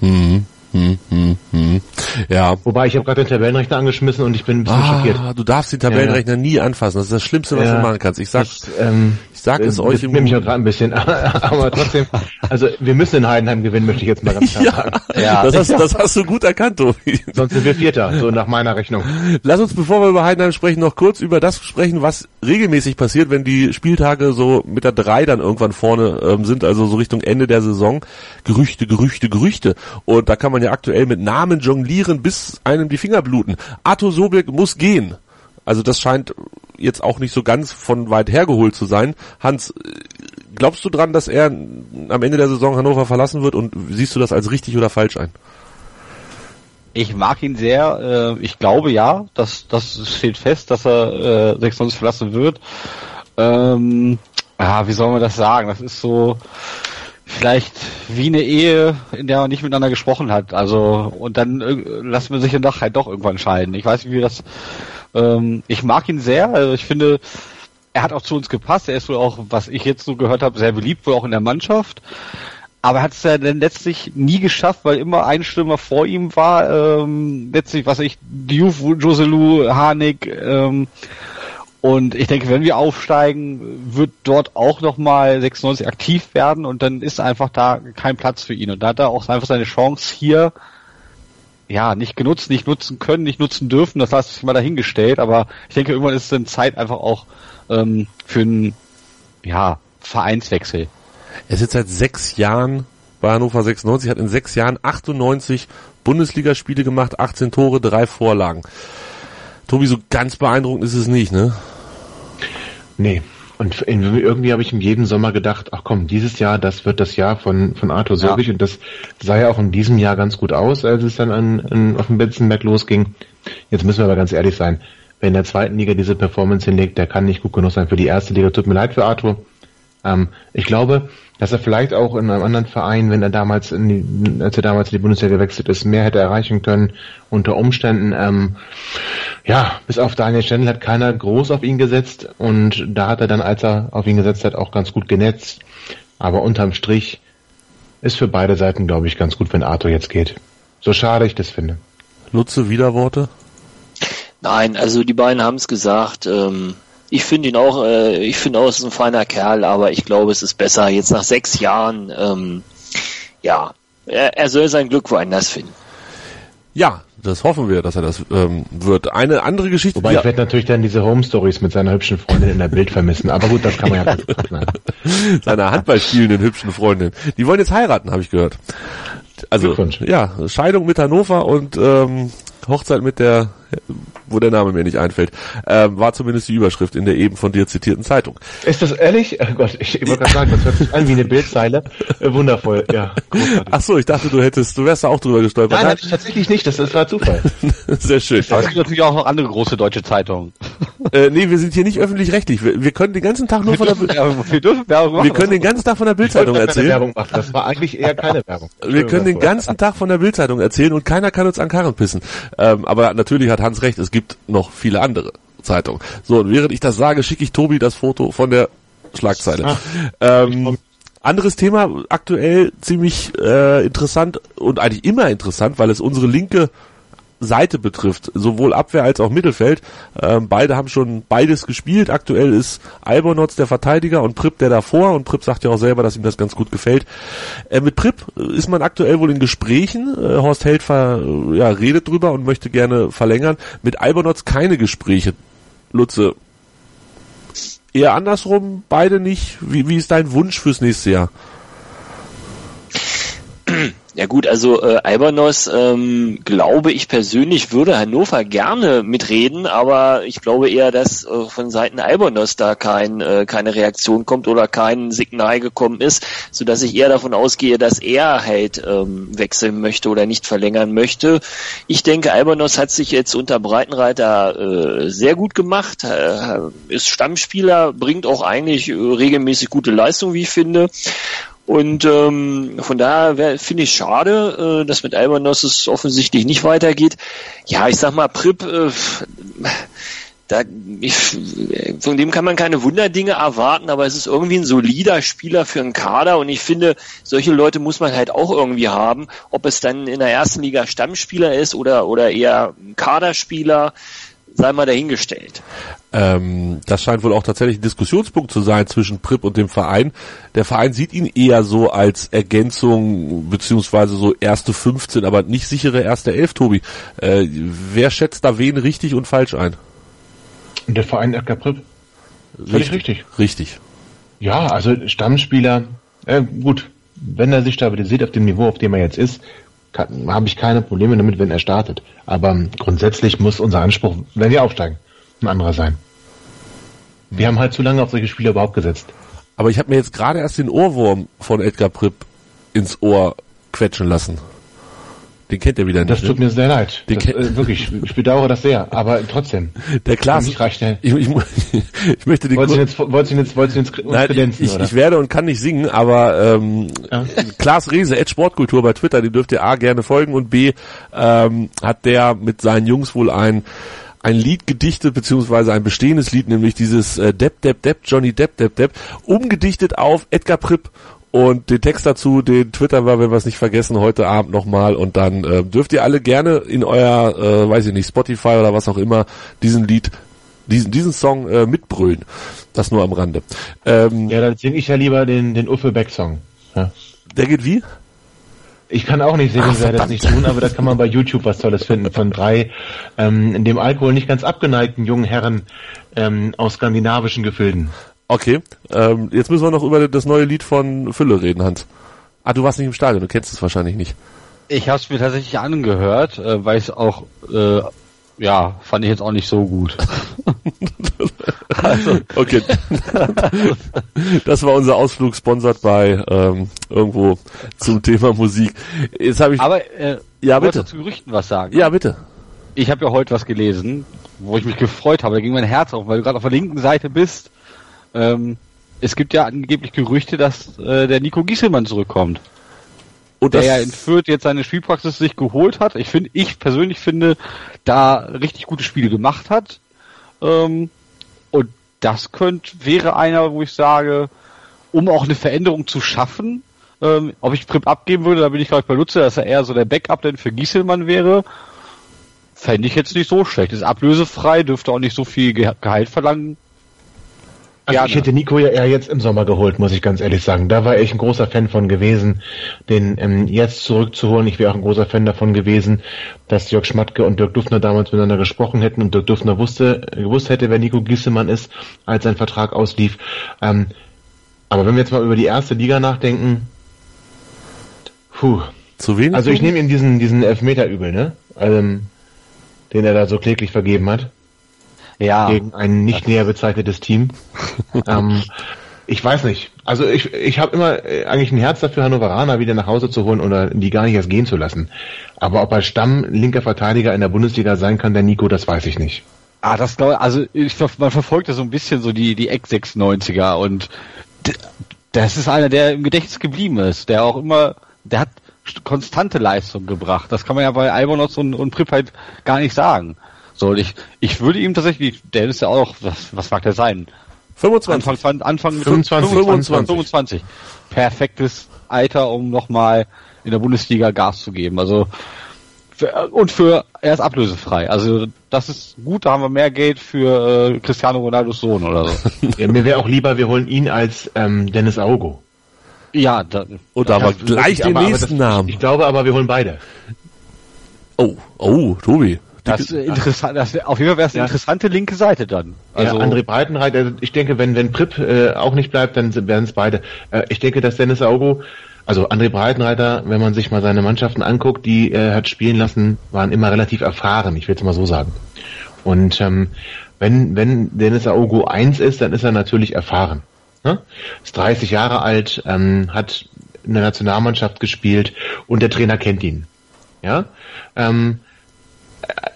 Hm, hm, hm, hm. Ja. Wobei, ich habe gerade den Tabellenrechner angeschmissen und ich bin ein bisschen schockiert. Ah, du darfst die Tabellenrechner nie anfassen. Das ist das Schlimmste, was Ja. du machen kannst. Ich sag, Das, ähm, ich sag es äh, euch im nehme ich auch gerade ein bisschen. Aber trotzdem, also wir müssen in Heidenheim gewinnen, möchte ich jetzt mal ganz klar sagen. Ja, das, hast, das hast du gut erkannt, Tobi. Sonst sind wir Vierter, so nach meiner Rechnung. Lass uns, bevor wir über Heidenheim sprechen, noch kurz über das sprechen, was regelmäßig passiert, wenn die Spieltage so mit der drei dann irgendwann vorne ähm, sind, also so Richtung Ende der Saison. Gerüchte, Gerüchte, Gerüchte. Und da kann man ja aktuell mit Namen jonglieren, bis einem die Finger bluten. Arthur Sobek muss gehen. Also das scheint jetzt auch nicht so ganz von weit hergeholt zu sein. Hans, äh, glaubst du dran, dass er am Ende der Saison Hannover verlassen wird und siehst du das als richtig oder falsch ein? Ich mag ihn sehr. Äh, ich glaube ja, dass das steht fest, dass er äh, 96 verlassen wird. Ähm, ah, wie soll man das sagen? Das ist so vielleicht wie eine Ehe, in der man nicht miteinander gesprochen hat. Also und dann äh, lassen wir sich dann doch halt doch irgendwann scheiden. Ich weiß nicht, wie das. Ähm, ich mag ihn sehr. Also ich finde, er hat auch zu uns gepasst. Er ist wohl auch, was ich jetzt so gehört habe, sehr beliebt, wohl auch in der Mannschaft. Aber er hat es ja dann letztlich nie geschafft, weil immer ein Stürmer vor ihm war. Ähm, letztlich, was ich, Diouf, Joselu, Harnik. Ähm, und ich denke, wenn wir aufsteigen, wird dort auch nochmal 96 aktiv werden und dann ist einfach da kein Platz für ihn. Und da hat er auch einfach seine Chance hier, ja, nicht genutzt, nicht nutzen können, nicht nutzen dürfen. Das lasse ich mal dahingestellt. Aber ich denke, irgendwann ist es dann Zeit einfach auch ähm, für einen, ja, Vereinswechsel. Er ist jetzt seit sechs Jahren bei Hannover 96, hat in sechs Jahren 98 Bundesligaspiele gemacht, 18 Tore, drei Vorlagen. Tobi, so ganz beeindruckend ist es nicht, ne? Nee. Und irgendwie habe ich in jedem Sommer gedacht, ach komm, dieses Jahr, das wird das Jahr von, von Arthur Ja. Sobich und das sah ja auch in diesem Jahr ganz gut aus, als es dann an, an, auf dem Betzenberg losging. Jetzt müssen wir aber ganz ehrlich sein, wer in der zweiten Liga diese Performance hinlegt, der kann nicht gut genug sein für die erste Liga. Tut mir leid für Arthur. Ähm, ich glaube, dass er vielleicht auch in einem anderen Verein, wenn er damals in die, als er damals in die Bundesliga gewechselt ist, mehr hätte erreichen können unter Umständen. Ähm, ja, bis auf Daniel Stendel hat keiner groß auf ihn gesetzt und da hat er dann, als er auf ihn gesetzt hat, auch ganz gut genetzt. Aber unterm Strich ist für beide Seiten, glaube ich, ganz gut, wenn Arthur jetzt geht. So schade ich das finde. Nutze Widerworte? Nein, also die beiden haben es gesagt. Ähm, ich finde ihn auch, äh, ich finde auch, es ist ein feiner Kerl, aber ich glaube, es ist besser jetzt nach sechs Jahren. Ähm, ja, er, er soll sein Glück woanders finden. Ja, das hoffen wir, dass er das ähm, wird. Eine andere Geschichte. Wobei ja. ich werde natürlich dann diese Home Stories mit seiner hübschen Freundin in der Bild vermissen. Aber gut, das kann man ja gut Seiner Handballspielenden hübschen Freundin. Die wollen jetzt heiraten, habe ich gehört. Also ja, Scheidung mit Hannover und ähm, Hochzeit mit der, wo der Name mir nicht einfällt, ähm, war zumindest die Überschrift in der eben von dir zitierten Zeitung. Ist das ehrlich? Oh Gott, ich, ich wollte gerade sagen, das hört sich an wie eine Bildzeile. Äh, wundervoll, ja. Großartig. Ach so, ich dachte, du hättest, du wärst da auch drüber gestolpert. Nein, nein, tatsächlich nicht, das, das war Zufall. Sehr schön. Aber es gibt natürlich auch noch andere große deutsche Zeitungen. Äh, nee, wir sind hier nicht öffentlich-rechtlich. Wir, wir können den ganzen Tag nur von der Bild wir dürfen Werbung machen. Wir können den ganzen Tag von der Bildzeitung erzählen. Werbung machen. Das war eigentlich eher keine Werbung. Wir können den ganzen Tag von der Bildzeitung erzählen und keiner kann uns an Karren pissen. Ähm, aber natürlich hat Hans recht, es gibt noch viele andere Zeitungen. So, und während ich das sage, schicke ich Tobi das Foto von der Schlagzeile. Ach, ähm, anderes Thema, aktuell ziemlich äh, interessant und eigentlich immer interessant, weil es unsere linke Seite betrifft, sowohl Abwehr als auch Mittelfeld. Ähm, beide haben schon beides gespielt. Aktuell ist Albonotz der Verteidiger und Pripp der davor. Und Pripp sagt ja auch selber, dass ihm das ganz gut gefällt. Äh, mit Pripp ist man aktuell wohl in Gesprächen. Äh, Horst Heldfer äh, ja, redet drüber und möchte gerne verlängern. Mit Albonotz keine Gespräche. Lutze, eher andersrum, beide nicht. Wie, wie ist dein Wunsch fürs nächste Jahr? Ja gut, also äh, Albanos, ähm, glaube ich persönlich, würde Hannover gerne mitreden, aber ich glaube eher, dass äh, von Seiten Albanos da kein, äh, keine Reaktion kommt oder kein Signal gekommen ist, so dass ich eher davon ausgehe, dass er halt ähm, wechseln möchte oder nicht verlängern möchte. Ich denke, Albanos hat sich jetzt unter Breitenreiter äh, sehr gut gemacht, äh, ist Stammspieler, bringt auch eigentlich äh, regelmäßig gute Leistung, wie ich finde. Und ähm, von daher finde ich schade, äh, dass mit Albanos es offensichtlich nicht weitergeht. Ja, ich sag mal, Prip, äh, da, ich, von dem kann man keine Wunderdinge erwarten, aber es ist irgendwie ein solider Spieler für einen Kader und ich finde, solche Leute muss man halt auch irgendwie haben. Ob es dann in der ersten Liga Stammspieler ist oder, oder eher ein Kaderspieler, sei mal dahingestellt. Ähm, das scheint wohl auch tatsächlich ein Diskussionspunkt zu sein zwischen Prip und dem Verein. Der Verein sieht ihn eher so als Ergänzung beziehungsweise so erste 15, aber nicht sichere erste 11, Tobi. Äh, wer schätzt da wen richtig und falsch ein? Der Verein Edgar Prip? Völlig richtig. Richtig. Ja, also Stammspieler, äh, gut, wenn er sich stabilisiert auf dem Niveau, auf dem er jetzt ist, habe ich keine Probleme damit, wenn er startet. Aber grundsätzlich muss unser Anspruch, wenn wir aufsteigen, ein anderer sein. Wir haben halt zu lange auf solche Spieler überhaupt gesetzt. Aber ich habe mir jetzt gerade erst den Ohrwurm von Edgar Pripp ins Ohr quetschen lassen. Den kennt er wieder nicht. Das tut ne? mir sehr leid. Den Das, äh, wirklich, ich bedauere das sehr. Aber trotzdem. Der Klaas, ich, ich, mu- ich möchte den Wolltest du jetzt, wolltest du jetzt, wolltest du jetzt uns Nein, kredenzen, ich, oder? ich werde und kann nicht singen, aber ähm, Ja. Klaas Rehse, Ed Sportkultur bei Twitter, den dürft ihr A gerne folgen und B ähm, hat der mit seinen Jungs wohl ein ein Lied gedichtet, beziehungsweise ein bestehendes Lied, nämlich dieses äh, Depp, Depp, Depp, Johnny Depp, Depp, Depp, umgedichtet auf Edgar Pripp und den Text dazu, den twittern wir, wenn wir es nicht vergessen, heute Abend nochmal und dann äh, dürft ihr alle gerne in euer, äh, weiß ich nicht, Spotify oder was auch immer, diesen Lied, diesen, diesen Song äh, mitbrüllen. Das nur am Rande. Ähm, Ja, dann singe ich ja lieber den, den Uffe Beck Song. Ja. Der geht wie? Ich kann auch nicht singen, Ach, werde das nicht tun, aber da kann man bei YouTube was Tolles finden von drei ähm, in dem Alkohol nicht ganz abgeneigten jungen Herren ähm, aus skandinavischen Gefilden. Okay, ähm, jetzt müssen wir noch über das neue Lied von Fülle reden, Hans. Ah, du warst nicht im Stadion, du kennst es wahrscheinlich nicht. Ich habe es mir tatsächlich angehört, äh, weil ich auch, äh, ja, fand ich jetzt auch nicht so gut. also, Okay. das war unser Ausflug, sponsert bei ähm, irgendwo zum Thema Musik. Jetzt habe ich. aber äh, Ja, bitte. zu Gerüchten was sagen. ja, bitte. Ich habe ja heute was gelesen, wo ich mich gefreut habe. Da ging mein Herz auf, weil du gerade auf der linken Seite bist. Ähm, es gibt ja angeblich Gerüchte, dass äh, der Nico Gieselmann zurückkommt. Und der ja in Fürth jetzt seine Spielpraxis sich geholt hat. Ich finde, ich persönlich finde, da richtig gute Spiele gemacht hat. Ähm, und das könnte, wäre einer, wo ich sage, um auch eine Veränderung zu schaffen, ähm, ob ich Prip abgeben würde, da bin ich glaube ich bei Lutze, dass er eher so der Backup denn für Gieselmann wäre. Fände ich jetzt nicht so schlecht. Ist ablösefrei, dürfte auch nicht so viel Ge Gehalt verlangen. Also ich hätte Nico ja eher jetzt im Sommer geholt, muss ich ganz ehrlich sagen. Da war ich ein großer Fan von gewesen, den ähm, jetzt zurückzuholen. Ich wäre auch ein großer Fan davon gewesen, dass Jörg Schmatke und Dirk Duffner damals miteinander gesprochen hätten und Dirk Duffner wusste, gewusst hätte, wer Nico Gissemann ist, als sein Vertrag auslief. Ähm, aber wenn wir jetzt mal über die erste Liga nachdenken, puh. zu wenig? Also ich nehme ihm diesen, diesen Elfmeter übel, ne? Ähm, den er da so kläglich vergeben hat Ja, gegen ein nicht näher bezeichnetes Team. ähm, ich weiß nicht. Also ich, ich habe immer äh, eigentlich ein Herz dafür, Hannoveraner wieder nach Hause zu holen oder die gar nicht erst gehen zu lassen. Aber ob er Stamm linker Verteidiger in der Bundesliga sein kann, der Nico, das weiß ich nicht. Ah, das glaube also ich, man verfolgt ja so ein bisschen so die die Ex-96er und das ist einer, der im Gedächtnis geblieben ist, der auch immer, der hat st- konstante Leistung gebracht. Das kann man ja bei Albonots und, und Prip halt gar nicht sagen. So, und ich, ich würde ihm tatsächlich, der ist ja auch, was, was mag der sein? 25. Anfang, Anfang 25, 25, 25. Perfektes Alter, um nochmal in der Bundesliga Gas zu geben. Also für, und für er ist ablösefrei. Also das ist gut, da haben wir mehr Geld für äh, Cristiano Ronaldos Sohn oder so. Ja, mir wäre auch lieber, wir holen ihn als ähm, Dennis Aogo. ja, da, Und da Das- gleich den aber- aber nächsten das, Namen. Ich glaube aber, wir holen beide. Oh, oh, Tobi. Das ist interessant. Das, auf jeden Fall wäre es eine Ja. interessante linke Seite dann. Also ja, André Breitenreiter, ich denke, wenn, wenn Prip äh, auch nicht bleibt, dann werden es beide. Äh, ich denke, dass Dennis Augo, also André Breitenreiter, wenn man sich mal seine Mannschaften anguckt, die er hat spielen lassen, waren immer relativ erfahren, ich will es mal so sagen. Und ähm, wenn, wenn Dennis Augo eins ist, dann ist er natürlich erfahren. Ne? Ist 30 Jahre alt, ähm, hat in der Nationalmannschaft gespielt und der Trainer kennt ihn. Ja, ähm,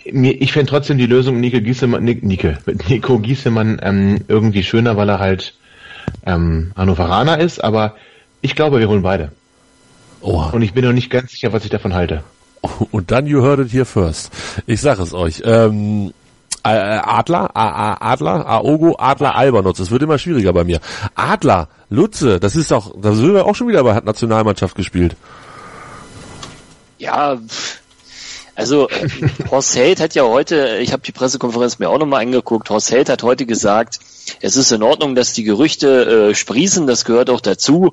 ich fände trotzdem die Lösung Nico Giesemann, Nike, Nico Giesemann ähm, irgendwie schöner, weil er halt ähm, Hannoveraner ist, aber ich glaube, wir holen beide. Oh, Und ich bin noch nicht ganz sicher, was ich davon halte. und dann you heard it here first. Ich sag es euch. Ähm, äh, Adler, A, A, Adler, Aogo, Adler, Albernotz. Es wird immer schwieriger bei mir. Adler, Lutze, das ist auch, da sind wir auch schon wieder bei hat Nationalmannschaft gespielt. Ja, pff, also äh, Horst Held hat ja heute, ich habe die Pressekonferenz mir auch nochmal angeguckt, Horst Held hat heute gesagt, es ist in Ordnung, dass die Gerüchte äh, sprießen, das gehört auch dazu.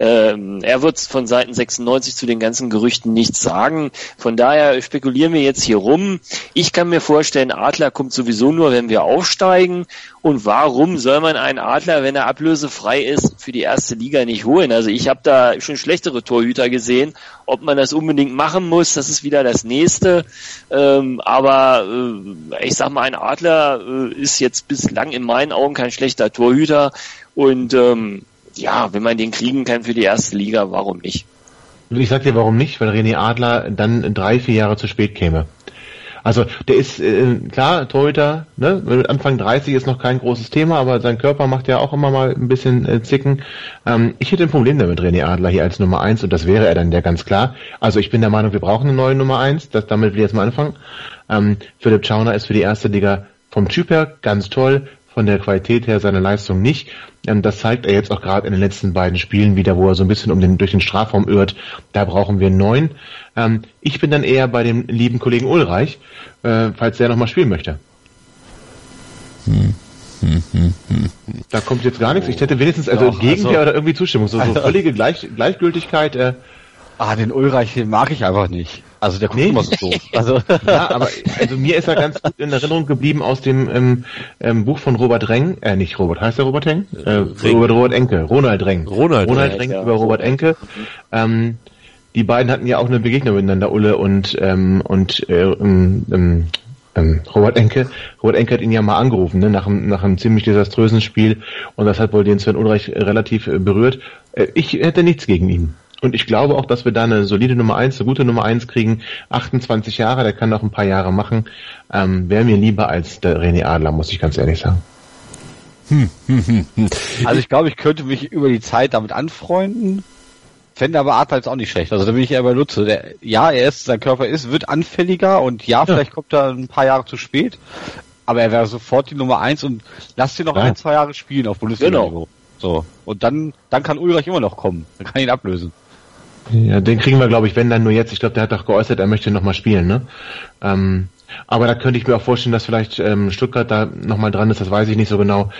Ähm, er wird von Seiten 96 zu den ganzen Gerüchten nichts sagen. Von daher spekulieren wir jetzt hier rum. Ich kann mir vorstellen, Adler kommt sowieso nur, wenn wir aufsteigen. Und warum soll man einen Adler, wenn er ablösefrei ist, für die erste Liga nicht holen? Also ich habe da schon schlechtere Torhüter gesehen. Ob man das unbedingt machen muss, das ist wieder das nächste. Ähm, aber äh, ich sag mal, ein Adler äh, ist jetzt bislang in meinen Augen kein schlechter Torhüter. Und ähm, ja, wenn man den kriegen kann für die erste Liga, warum nicht? Ich sag dir warum nicht, weil René Adler dann drei, vier Jahre zu spät käme. Also der ist äh, klar Torhüter, ne? Anfang 30 ist noch kein großes Thema, aber sein Körper macht ja auch immer mal ein bisschen äh, zicken. Ähm, ich hätte ein Problem damit, René Adler hier als Nummer eins und das wäre er dann ja ganz klar. Also ich bin der Meinung, wir brauchen eine neue Nummer eins. Das, damit will ich jetzt mal anfangen. Ähm, Philipp Schauner ist für die erste Liga vom Typ her ganz toll, von der Qualität her seine Leistung nicht. Ähm, das zeigt er jetzt auch gerade in den letzten beiden Spielen wieder, wo er so ein bisschen um den, durch den Strafraum irrt. Da brauchen wir einen neuen. Ähm, ich bin dann eher bei dem lieben Kollegen Ulreich, äh, falls der nochmal spielen möchte. Da kommt jetzt gar nichts. Ich hätte wenigstens also Doch, Gegenwehr also- oder irgendwie Zustimmung. So, so völlige Gleich, Gleichgültigkeit. Äh, ah, den Ulreich den mag ich einfach nicht. Also der guckt Nee. immer so doof. Also Ja, aber also mir ist er ganz gut in Erinnerung geblieben aus dem ähm, ähm, Buch von Robert Reng, äh, nicht Robert, heißt er Robert Reng? Äh, Robert, Robert Enke, Ronald Reng. Ronald Ronald Reng, Reng ja. über Robert Enke. Ähm, die beiden hatten ja auch eine Begegnung miteinander, Ulle und ähm, und äh, ähm, ähm, ähm, Robert Enke. Robert Enke hat ihn ja mal angerufen, ne, nach einem, nach einem ziemlich desaströsen Spiel und das hat wohl den Sven Ulreich äh, relativ äh, berührt. Äh, ich hätte nichts gegen ihn. Und ich glaube auch, dass wir da eine solide Nummer eins, eine gute Nummer eins kriegen. 28 Jahre, der kann noch ein paar Jahre machen. Ähm, Wäre mir lieber als der René Adler, muss ich ganz ehrlich sagen. Also ich glaube, ich könnte mich über die Zeit damit anfreunden. Fände aber Adler jetzt auch nicht schlecht. Also da bin ich eher bei Lutze. Der, ja, er ist, sein Körper ist, wird anfälliger und ja, vielleicht kommt er ein paar Jahre zu spät. Aber er wäre sofort die Nummer eins und lasst ihn noch Ja. ein, zwei Jahre spielen auf Bundesliga-Niveau. Genau. So. Und dann, dann kann Ulreich immer noch kommen. Dann kann ihn ablösen. Ja, den kriegen wir, glaube ich, wenn dann nur jetzt. Ich glaube, der hat doch geäußert, er möchte nochmal spielen, ne? Ähm, aber da könnte ich mir auch vorstellen, dass vielleicht ähm, Stuttgart da nochmal dran ist, das weiß ich nicht so genau.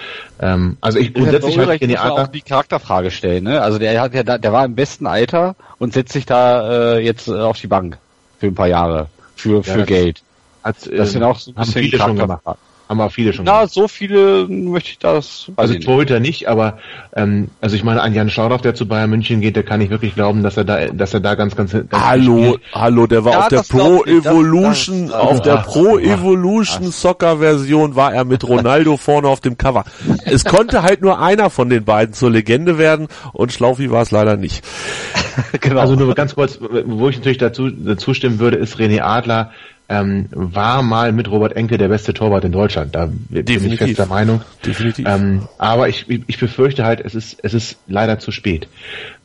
Ähm, also ich grundsätzlich ich den muss auch die Charakterfrage stellen. Ne? Also der hat ja, da- der war im besten Alter und setzt sich da äh, jetzt äh, auf die Bank für ein paar Jahre für für das- Geld. Hat, Das sind auch so ein bisschen viele schon gemacht. Haben wir viele schon Na, gemacht. so viele möchte ich das. Also. Torhüter nicht, aber ähm, also ich meine, an Jan Schaudaff, der zu Bayern München geht, der kann ich wirklich glauben, dass er da, dass er da ganz, ganz, ganz Hallo, hallo, der war Ja, auf der Pro ich nicht. Das- Evolution, das- auf der Pro. Evolution Soccer Version war er mit Ronaldo vorne auf dem Cover. Es konnte halt nur einer von den beiden zur Legende werden und Schlaufi war es leider nicht. genau. Also nur ganz kurz, wo ich natürlich dazu, dazu stimmen würde, ist René Adler ähm, war mal mit Robert Enke der beste Torwart in Deutschland. Da bin ich Definitiv. fest der Meinung. Definitiv. Ähm, aber ich, ich befürchte halt, es ist, es ist leider zu spät.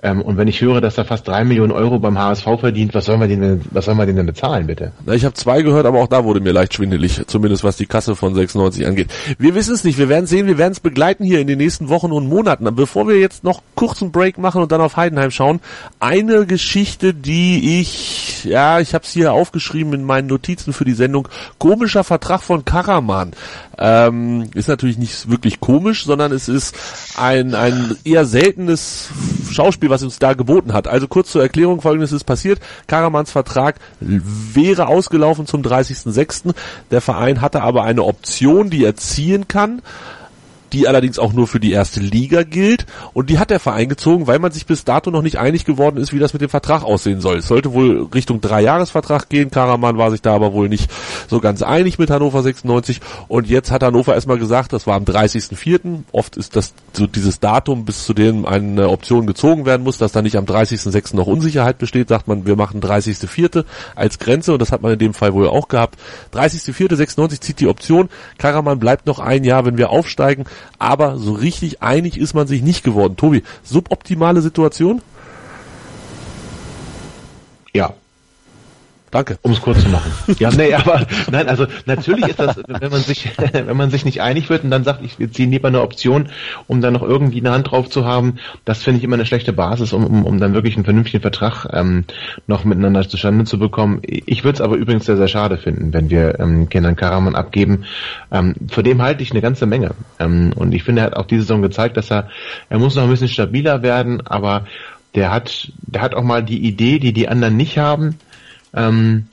Ähm, und wenn ich höre, dass er fast drei Millionen Euro beim HSV verdient, was sollen wir den denn, was sollen wir den denn bezahlen, bitte? Na, ich habe zwei gehört, aber auch da wurde mir leicht schwindelig, zumindest was die Kasse von 96 angeht. Wir wissen es nicht, wir werden sehen, wir werden es begleiten hier in den nächsten Wochen und Monaten. Aber Bevor wir jetzt noch kurzen Break machen und dann auf Heidenheim schauen, eine Geschichte, die ich, ja, ich habe es hier aufgeschrieben in meinen Notizen für die Sendung, komischer Vertrag von Karaman. Ähm, ist natürlich nicht wirklich komisch, sondern es ist ein, ein eher seltenes Schauspiel, was uns da geboten hat. Also kurz zur Erklärung, folgendes ist passiert. Karamans Vertrag wäre ausgelaufen zum 30.06. Der Verein hatte aber eine Option, die er ziehen kann die allerdings auch nur für die erste Liga gilt und die hat der Verein gezogen, weil man sich bis dato noch nicht einig geworden ist, wie das mit dem Vertrag aussehen soll. Es sollte wohl Richtung Dreijahresvertrag gehen, Karaman war sich da aber wohl nicht so ganz einig mit Hannover 96 und jetzt hat Hannover erstmal gesagt, das war am 30.04., oft ist das so dieses Datum, bis zu dem eine Option gezogen werden muss, dass da nicht am 30.06. noch Unsicherheit besteht, sagt man, wir machen 30.04. als Grenze und das hat man in dem Fall wohl auch gehabt. 30.04.96 zieht die Option, Karaman bleibt noch ein Jahr, wenn wir aufsteigen, aber so richtig einig ist man sich nicht geworden. Tobi, suboptimale Situation? Ja. Danke. Um es kurz zu machen. Ja, nee, aber nein, also natürlich ist das, wenn man sich, wenn man sich nicht einig wird und dann sagt, ich ziehe lieber eine Option, um dann noch irgendwie eine Hand drauf zu haben, das finde ich immer eine schlechte Basis, um, um, um dann wirklich einen vernünftigen Vertrag ähm, noch miteinander zustande zu bekommen. Ich würde es aber übrigens sehr, sehr schade finden, wenn wir ähm, Kenan Karaman abgeben. Ähm, vor dem halte ich eine ganze Menge. Ähm, und ich finde, er hat auch diese Saison gezeigt, dass er, er muss noch ein bisschen stabiler werden, aber der hat, der hat auch mal die Idee, die die anderen nicht haben. Ähm,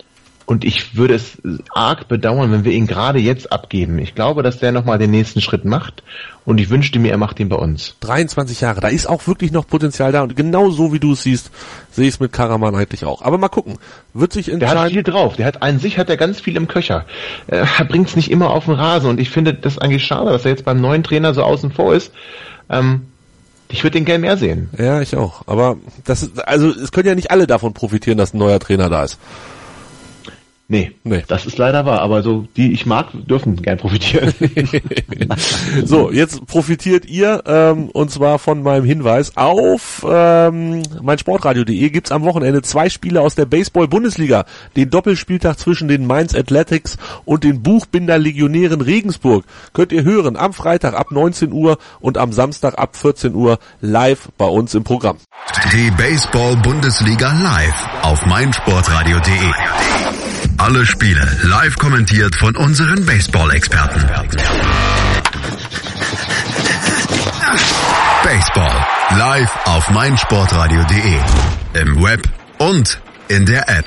und ich würde es arg bedauern, wenn wir ihn gerade jetzt abgeben. Ich glaube, dass der nochmal den nächsten Schritt macht und ich wünschte mir, er macht ihn bei uns. 23 Jahre, da ist auch wirklich noch Potenzial da und genau so wie du es siehst, sehe ich es mit Karaman eigentlich auch. Aber mal gucken, wird sich Der hat entscheiden. viel drauf. Der hat an sich hat er ganz viel im Köcher. Er bringt es nicht immer auf den Rasen und ich finde das eigentlich schade, dass er jetzt beim neuen Trainer so außen vor ist. Ähm, ich würde den gerne mehr sehen. Ja, ich auch. Aber das also es können ja nicht alle davon profitieren, dass ein neuer Trainer da ist. Nee, Nee. das ist leider wahr. Aber so die ich mag, dürfen gern profitieren. So, jetzt profitiert ihr ähm, und zwar von meinem Hinweis auf ähm, meinsportradio.de gibt's am Wochenende zwei Spiele aus der Baseball-Bundesliga. Den Doppelspieltag zwischen den Mainz Athletics und den Buchbinder Legionären Regensburg könnt ihr hören am Freitag ab 19 Uhr und am Samstag ab 14 Uhr live bei uns im Programm. Die Baseball-Bundesliga live auf meinsportradio.de. Alle Spiele live kommentiert von unseren Baseball-Experten. Baseball live auf meinsportradio.de. Im Web und in der App.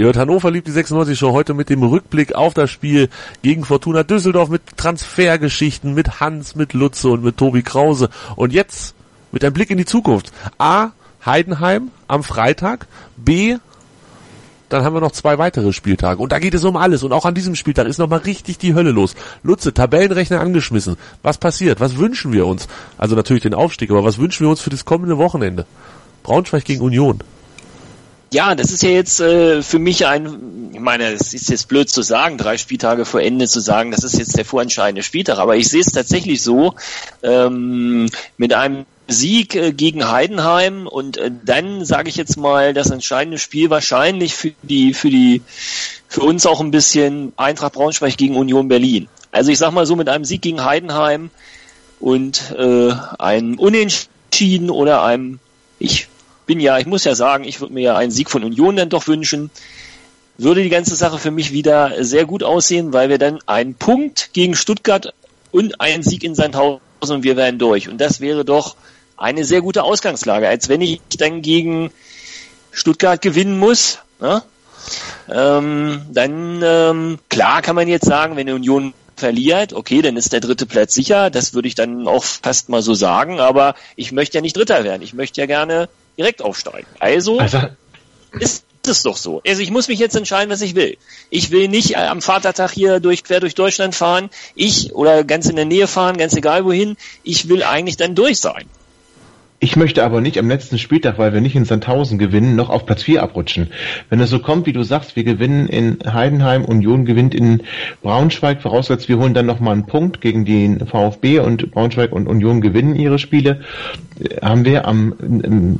Ihr hört Hannover liebt die 96 Show heute mit dem Rückblick auf das Spiel gegen Fortuna Düsseldorf mit Transfergeschichten, mit Hans, mit Lutze und mit Tobi Krause. Und jetzt mit einem Blick in die Zukunft. A, Heidenheim am Freitag, B, dann haben wir noch zwei weitere Spieltage. Und da geht es um alles. Und auch an diesem Spieltag ist nochmal richtig die Hölle los. Lutze, Tabellenrechner angeschmissen. Was passiert? Was wünschen wir uns? Also natürlich den Aufstieg, aber was wünschen wir uns für das kommende Wochenende? Braunschweig gegen Union. Ja, das ist ja jetzt äh, für mich ein, ich meine, es ist jetzt blöd zu sagen, drei Spieltage vor Ende zu sagen, das ist jetzt der vorentscheidende Spieltag, aber ich sehe es tatsächlich so, ähm, mit einem Sieg äh, gegen Heidenheim und äh, dann sage ich jetzt mal das entscheidende Spiel wahrscheinlich für die für die für uns auch ein bisschen Eintracht Braunschweig gegen Union Berlin. Also ich sag mal so mit einem Sieg gegen Heidenheim und äh, einem Unentschieden oder einem ich bin ja, ich muss ja sagen, ich würde mir ja einen Sieg von Union dann doch wünschen. Würde die ganze Sache für mich wieder sehr gut aussehen, weil wir dann einen Punkt gegen Stuttgart und einen Sieg in Sandhausen und wir wären durch. Und das wäre doch eine sehr gute Ausgangslage, als wenn ich dann gegen Stuttgart gewinnen muss. Ne? Ähm, dann ähm, klar kann man jetzt sagen, wenn die Union verliert, okay, dann ist der dritte Platz sicher. Das würde ich dann auch fast mal so sagen. Aber ich möchte ja nicht Dritter werden. Ich möchte ja gerne direkt aufsteigen. Also, also ist es doch so. Also ich muss mich jetzt entscheiden, was ich will. Ich will nicht am Vatertag hier durch quer durch Deutschland fahren. Ich oder ganz in der Nähe fahren, ganz egal wohin. Ich will eigentlich dann durch sein. Ich möchte aber nicht am letzten Spieltag, weil wir nicht in Sandhausen gewinnen, noch auf Platz 4 abrutschen. Wenn es so kommt, wie du sagst, wir gewinnen in Heidenheim, Union gewinnt in Braunschweig, vorausgesetzt wir holen dann nochmal einen Punkt gegen den VfB und Braunschweig und Union gewinnen ihre Spiele, haben wir am,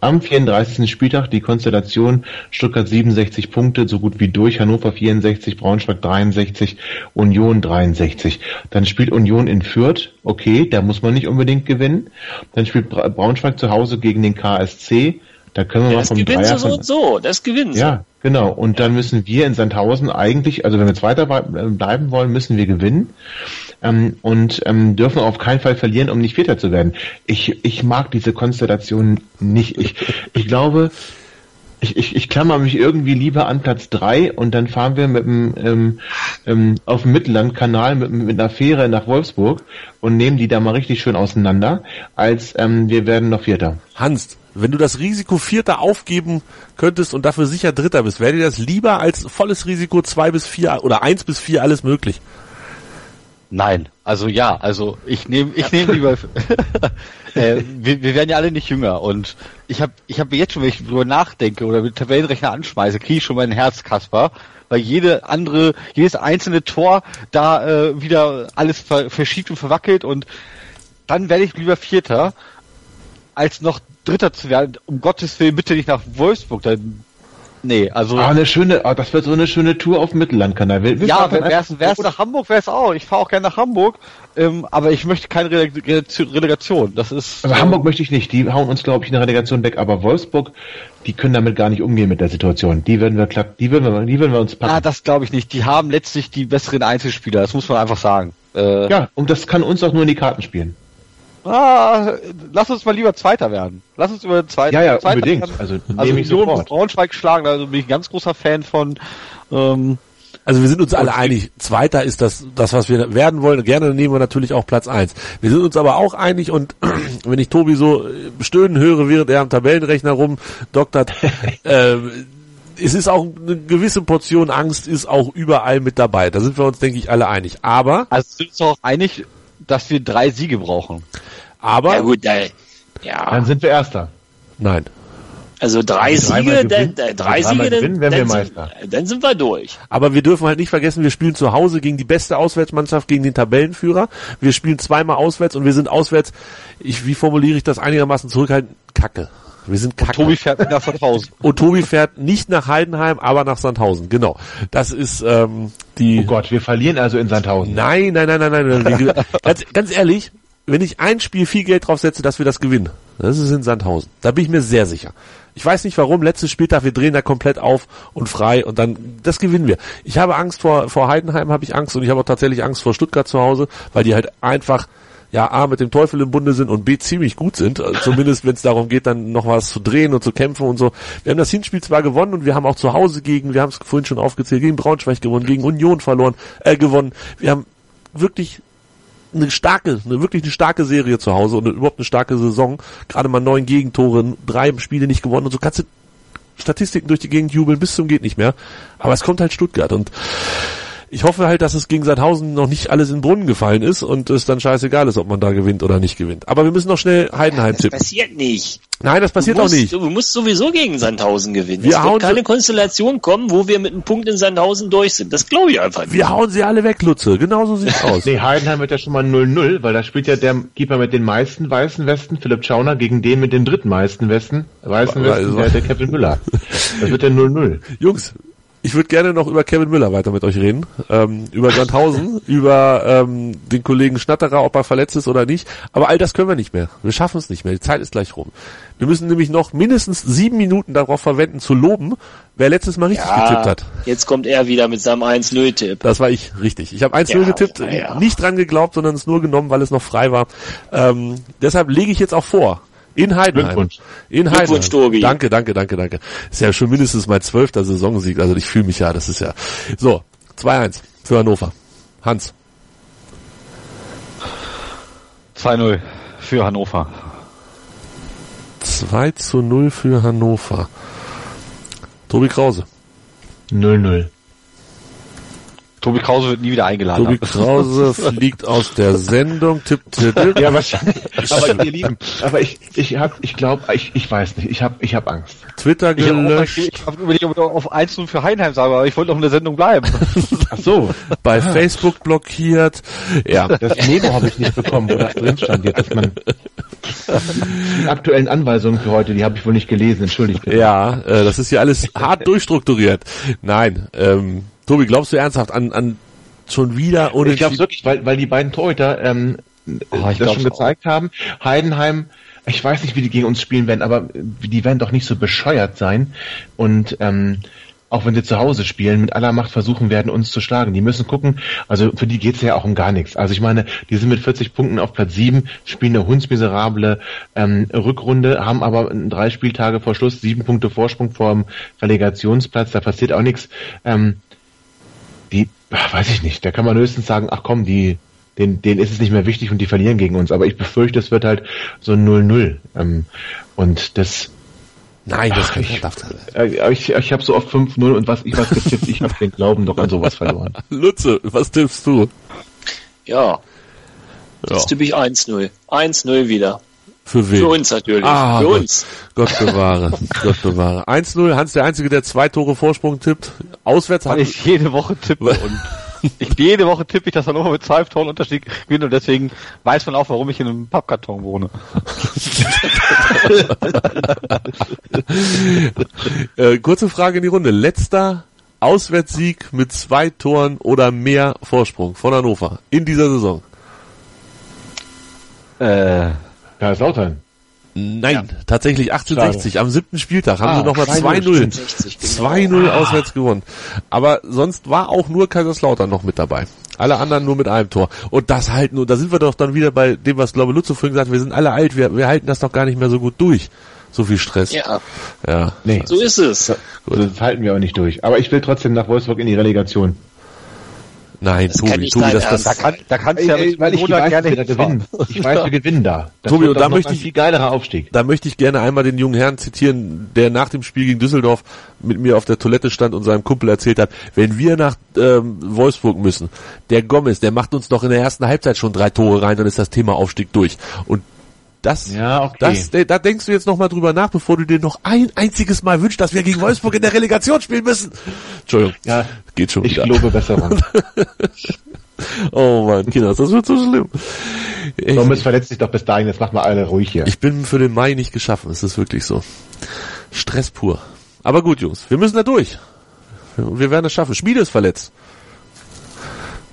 am 34. Spieltag die Konstellation Stuttgart 67 Punkte, so gut wie durch, Hannover 64, Braunschweig 63, Union 63. Dann spielt Union in Fürth, okay, da muss man nicht unbedingt gewinnen. Dann spielt Braunschweig zu Hause gegen den KSC. Da können wir ja, mal vom Dreier... Das so und so, das gewinnen sie. Ja, genau. Und dann müssen wir in Sandhausen eigentlich, also wenn wir Zweiter bleiben wollen, müssen wir gewinnen. Ähm, und ähm, dürfen auf keinen Fall verlieren, um nicht Vierter zu werden. Ich, ich mag diese Konstellation nicht. Ich, ich glaube, ich, ich, ich klammer mich irgendwie lieber an Platz drei und dann fahren wir mit dem, ähm, ähm, auf dem Mittellandkanal mit, mit einer Fähre nach Wolfsburg und nehmen die da mal richtig schön auseinander, als ähm, wir werden noch Vierter. Hans, wenn du das Risiko Vierter aufgeben könntest und dafür sicher Dritter bist, wäre dir das lieber als volles Risiko zwei bis vier oder eins bis vier alles möglich? Nein, also ja, also ich nehme ich nehme lieber äh, wir, wir werden ja alle nicht jünger und ich habe ich habe jetzt schon, wenn ich drüber nachdenke oder mit Tabellenrechner anschmeiße, kriege ich schon mein Herz, Kasper, weil jede andere, jedes einzelne Tor da äh, wieder alles ver verschiebt und verwackelt und dann werde ich lieber Vierter, als noch Dritter zu werden. Um Gottes Willen bitte nicht nach Wolfsburg, dann Nee, also. Ah, eine schöne, ah, das wird so eine schöne Tour auf dem Mittellandkanal. Will, ja, wär's, wär's nach Hamburg, wär's auch. Ich fahre auch gerne nach Hamburg, ähm, aber ich möchte keine Relegation. Das ist. Also ähm, Hamburg möchte ich nicht. Die hauen uns, glaube ich, eine Relegation weg. Aber Wolfsburg, die können damit gar nicht umgehen mit der Situation. Die werden wir klapp, die werden wir, die werden wir uns packen. Ah, das glaube ich nicht. Die haben letztlich die besseren Einzelspieler. Das muss man einfach sagen. Äh, ja, und das kann uns auch nur in die Karten spielen. Ah, lass uns mal lieber Zweiter werden. Lass uns über Zweiter Ja, ja, Zweiter unbedingt. Werden. Also, also ich sofort. Braunschweig schlagen, also bin ich ein ganz großer Fan von. Ähm, also wir sind uns alle einig, Zweiter ist das, das, was wir werden wollen. Gerne nehmen wir natürlich auch Platz eins. Wir sind uns aber auch einig und wenn ich Tobi so stöhnen höre, während er am Tabellenrechner rumdoktert, äh, es ist auch eine gewisse Portion Angst ist auch überall mit dabei. Da sind wir uns, denke ich, alle einig. Aber also sind wir uns auch einig, dass wir drei Siege brauchen. Aber ja, gut, da, ja. dann sind wir Erster. Nein. Also drei Siege, dann, drei Siege, dann, dann, sind, dann sind wir durch. Aber wir dürfen halt nicht vergessen, wir spielen zu Hause gegen die beste Auswärtsmannschaft, gegen den Tabellenführer. Wir spielen zweimal auswärts und wir sind auswärts, ich, wie formuliere ich das einigermaßen zurückhaltend? Kacke. Wir sind kacke. Und Tobi fährt nach Sandhausen. Und Tobi fährt nicht nach Heidenheim, aber nach Sandhausen. Genau. Das ist ähm, die. Oh Gott, wir verlieren also in Sandhausen. Nein, nein, nein, nein, nein. nein. ganz, ganz ehrlich, wenn ich ein Spiel viel Geld drauf setze, dass wir das gewinnen, das ist in Sandhausen. Da bin ich mir sehr sicher. Ich weiß nicht warum, letztes Spieltag, wir drehen da komplett auf und frei und dann, das gewinnen wir. Ich habe Angst vor, vor Heidenheim habe ich Angst und ich habe auch tatsächlich Angst vor Stuttgart zu Hause, weil die halt einfach ja A mit dem Teufel im Bunde sind und B ziemlich gut sind, äh, zumindest wenn es darum geht, dann noch was zu drehen und zu kämpfen und so. Wir haben das Hinspiel zwar gewonnen und wir haben auch zu Hause gegen, wir haben es vorhin schon aufgezählt, gegen Braunschweig gewonnen, gegen Union verloren, äh, gewonnen. Wir haben wirklich eine starke, eine wirklich eine starke Serie zu Hause und überhaupt eine starke Saison. Gerade mal neun Gegentore, drei Spiele nicht gewonnen und so kannst du Statistiken durch die Gegend jubeln bis zum geht nicht mehr. Aber es kommt halt Stuttgart und ich hoffe halt, dass es gegen Sandhausen noch nicht alles in den Brunnen gefallen ist und es dann scheißegal ist, ob man da gewinnt oder nicht gewinnt. Aber wir müssen noch schnell Heidenheim Das tippen. passiert nicht. Nein, das passiert du auch musst, nicht. Du musst sowieso gegen Sandhausen gewinnen. Wir es hauen wird keine Konstellation kommen, wo wir mit einem Punkt in Sandhausen durch sind. Das glaube ich einfach nicht. Wir hauen sie alle weg, Lutze. Genauso sieht's aus. Nee, Heidenheim wird ja schon mal 0-0, weil da spielt ja der Keeper mit den meisten weißen Westen, Philipp Schauner, gegen den mit den dritten meisten Westen, weißen Westen, der, der Kevin Müller. Das wird ja 0-0. Jungs, ich würde gerne noch über Kevin Müller weiter mit euch reden. Ähm, über Sandhausen, über ähm, den Kollegen Schnatterer, ob er verletzt ist oder nicht. Aber all das können wir nicht mehr. Wir schaffen es nicht mehr. Die Zeit ist gleich rum. Wir müssen nämlich noch mindestens sieben Minuten darauf verwenden, zu loben, wer letztes Mal richtig getippt hat. jetzt kommt er wieder mit seinem 1-0-Tipp. Das war ich, richtig. Ich habe 1-0 Ja, getippt, ja, ja. nicht dran geglaubt, sondern es nur genommen, weil es noch frei war. Ähm, deshalb lege ich jetzt auch vor. In Heidenheim. Glückwunsch. In Glückwunsch, Heidenheim. Tobi. Danke, danke, danke, danke. Ist ja schon mindestens mein zwölfter Saisonsieg, also ich fühle mich ja, das ist ja. So, 2-1 für Hannover. Hans. 2-0 für Hannover. 2 zu 0 für Hannover. Tobi Krause. 0-0. Tobi Krause wird nie wieder eingeladen. Tobi Krause fliegt aus der Sendung, tippt, tippt. Ja, wahrscheinlich. Aber ihr Lieben, aber ich, ich hab, ich glaube, ich, ich weiß nicht, ich hab, ich hab Angst. Twitter Ich habe gelöscht. ich hab überlegt, ob ich auf 1 für Heidenheim sage, aber ich wollte noch in der Sendung bleiben. Ach so, bei Facebook blockiert. Ja, das Memo habe ich nicht bekommen, wo das drin stand jetzt, dass man die aktuellen Anweisungen für heute, die habe ich wohl nicht gelesen, entschuldigt bitte. Ja, äh, das ist hier alles hart durchstrukturiert. Nein, ähm, Tobi, glaubst du ernsthaft an, an schon wieder Ich glaube wirklich, weil, weil die beiden Torhüter ähm, Oh, ich das schon gezeigt haben. Heidenheim, ich weiß nicht, wie die gegen uns spielen werden, aber die werden doch nicht so bescheuert sein. Und ähm, auch wenn sie zu Hause spielen, mit aller Macht versuchen werden, uns zu schlagen. Die müssen gucken, also für die geht's ja auch um gar nichts. Also ich meine, die sind mit 40 Punkten auf Platz 7, spielen eine hundsmiserable ähm, Rückrunde, haben aber drei Spieltage vor Schluss sieben Punkte Vorsprung vor dem Relegationsplatz, da passiert auch nichts. Ähm, ach, weiß ich nicht, da kann man höchstens sagen, ach komm, die, denen, denen ist es nicht mehr wichtig und die verlieren gegen uns. Aber ich befürchte, es wird halt so ein 0-0. Ähm, und das, Nein, das Ach, kann ich- darf, äh, ich, ich habe so oft 5-0 und was ich was getippt, ich habe den Glauben doch an sowas verloren. Lutze, was tippst du? Ja, jetzt Ja, tippe ich 1-0. 1-0 wieder. Für wen? Für uns natürlich. Ah, für Gott. uns. Gott bewahre, Gott bewahre. 1-0, Hans der Einzige, der zwei Tore Vorsprung tippt. Auswärts hat ich jede Woche tippe und ich, jede Woche tippe ich, dass Hannover mit zwei Toren Unterschied gewinnt und deswegen weiß man auch, warum ich in einem Pappkarton wohne. äh, kurze Frage in die Runde. Letzter Auswärtssieg mit zwei Toren oder mehr Vorsprung von Hannover in dieser Saison. Äh, Kaiserslautern. Nein, tatsächlich 1860. Am siebten Spieltag haben Ah, sie nochmal 2-0, 2-0. 60, 2-0 auswärts gewonnen. Aber sonst war auch nur Kaiserslautern noch mit dabei. Alle anderen nur mit einem Tor. Und das halt nur, da sind wir doch dann wieder bei dem, was glaube Lutze vorhin gesagt hat, wir sind alle alt, wir, wir halten das doch gar nicht mehr so gut durch. So viel Stress. Ja, Ja. Nee, so ist es. das halten wir auch nicht durch. Aber ich will trotzdem nach Wolfsburg in die Relegation. Nein, Das Tobi, Tobi, das, das, da, kann, da kannst du ja Ey, mit weil ich weiß, gerne wir gewinnen. Ich weiß, wir gewinnen da. Das Tobi, und da möchte ich- viel geilerer Aufstieg. da möchte ich gerne einmal den jungen Herrn zitieren, der nach dem Spiel gegen Düsseldorf mit mir auf der Toilette stand und seinem Kumpel erzählt hat, wenn wir nach ähm, Wolfsburg müssen, der Gomez, der macht uns doch in der ersten Halbzeit schon drei Tore rein, dann ist das Thema Aufstieg durch. Und das, Ja, okay. das, da- da denkst du jetzt nochmal drüber nach, bevor du dir noch ein einziges Mal wünschst, dass wir gegen Wolfsburg in der Relegation spielen müssen. Entschuldigung. Ja, Geht schon ich wieder. glaube Besserung. Oh Mann, Kinders, das wird so schlimm. Ich, Gomez verletzt sich doch bis dahin, jetzt mach mal alle ruhig hier. ich bin für den Mai nicht geschaffen, es ist wirklich so. Stress pur. Aber gut, Jungs, wir müssen da durch. Wir werden es schaffen. Schmiede ist verletzt.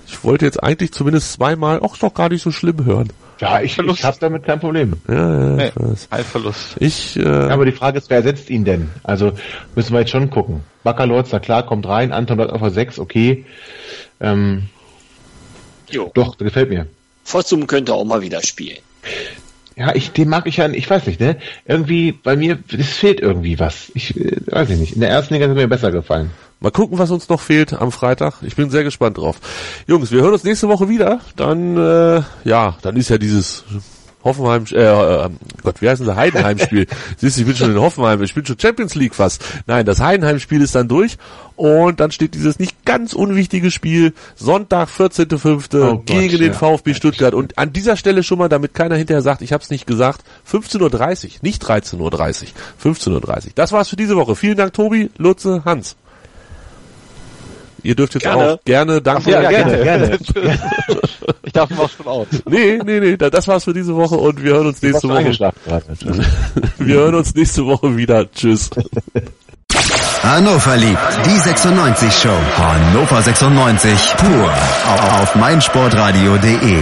Ich wollte jetzt eigentlich zumindest zweimal, auch ist doch gar nicht so schlimm hören. Ja, ich, Verlust. ich habe damit kein Problem. Ja, ja, Nee, ich Verlust. Ich, äh, Aber die Frage ist, wer ersetzt ihn denn? Also müssen wir jetzt schon gucken. Baccalords, na klar, kommt rein, Anton bleibt auf der 6, okay. Ähm, Jo. doch, das gefällt mir. Fossum könnte auch mal wieder spielen. Ja, ich, den mag ich ja, ich weiß nicht, ne? Irgendwie, bei mir, es fehlt irgendwie was. Ich äh, weiß ich nicht. In der ersten Liga hat mir besser gefallen. Mal gucken, was uns noch fehlt am Freitag. Ich bin sehr gespannt drauf. Jungs, wir hören uns nächste Woche wieder. Dann, äh, ja, dann ist ja dieses Hoffenheim, äh, äh, Gott, wie heißt denn das Heidenheim-Spiel? Siehst du, ich bin schon in Hoffenheim, ich bin schon Champions League fast. Nein, das Heidenheim-Spiel ist dann durch und dann steht dieses nicht ganz unwichtige Spiel Sonntag, 14.05. Oh Gott, gegen den ja. VfB Stuttgart und an dieser Stelle schon mal, damit keiner hinterher sagt, ich habe es nicht gesagt, 15.30 Uhr, nicht 13.30 Uhr, 15.30 Uhr. Das war's für diese Woche. Vielen Dank, Tobi, Lutze, Hans. Ihr dürft jetzt Gerne. auch gerne danken. Ja, gerne, gerne. Ich darf mal schon aus. Nee, nee, nee, da- das war's für diese Woche und wir hören uns nächste Woche. Wir hören uns nächste Woche wieder. Tschüss. Hannover liebt die 96 Show. Hannover 96 pur auf, auf meinsportradio.de.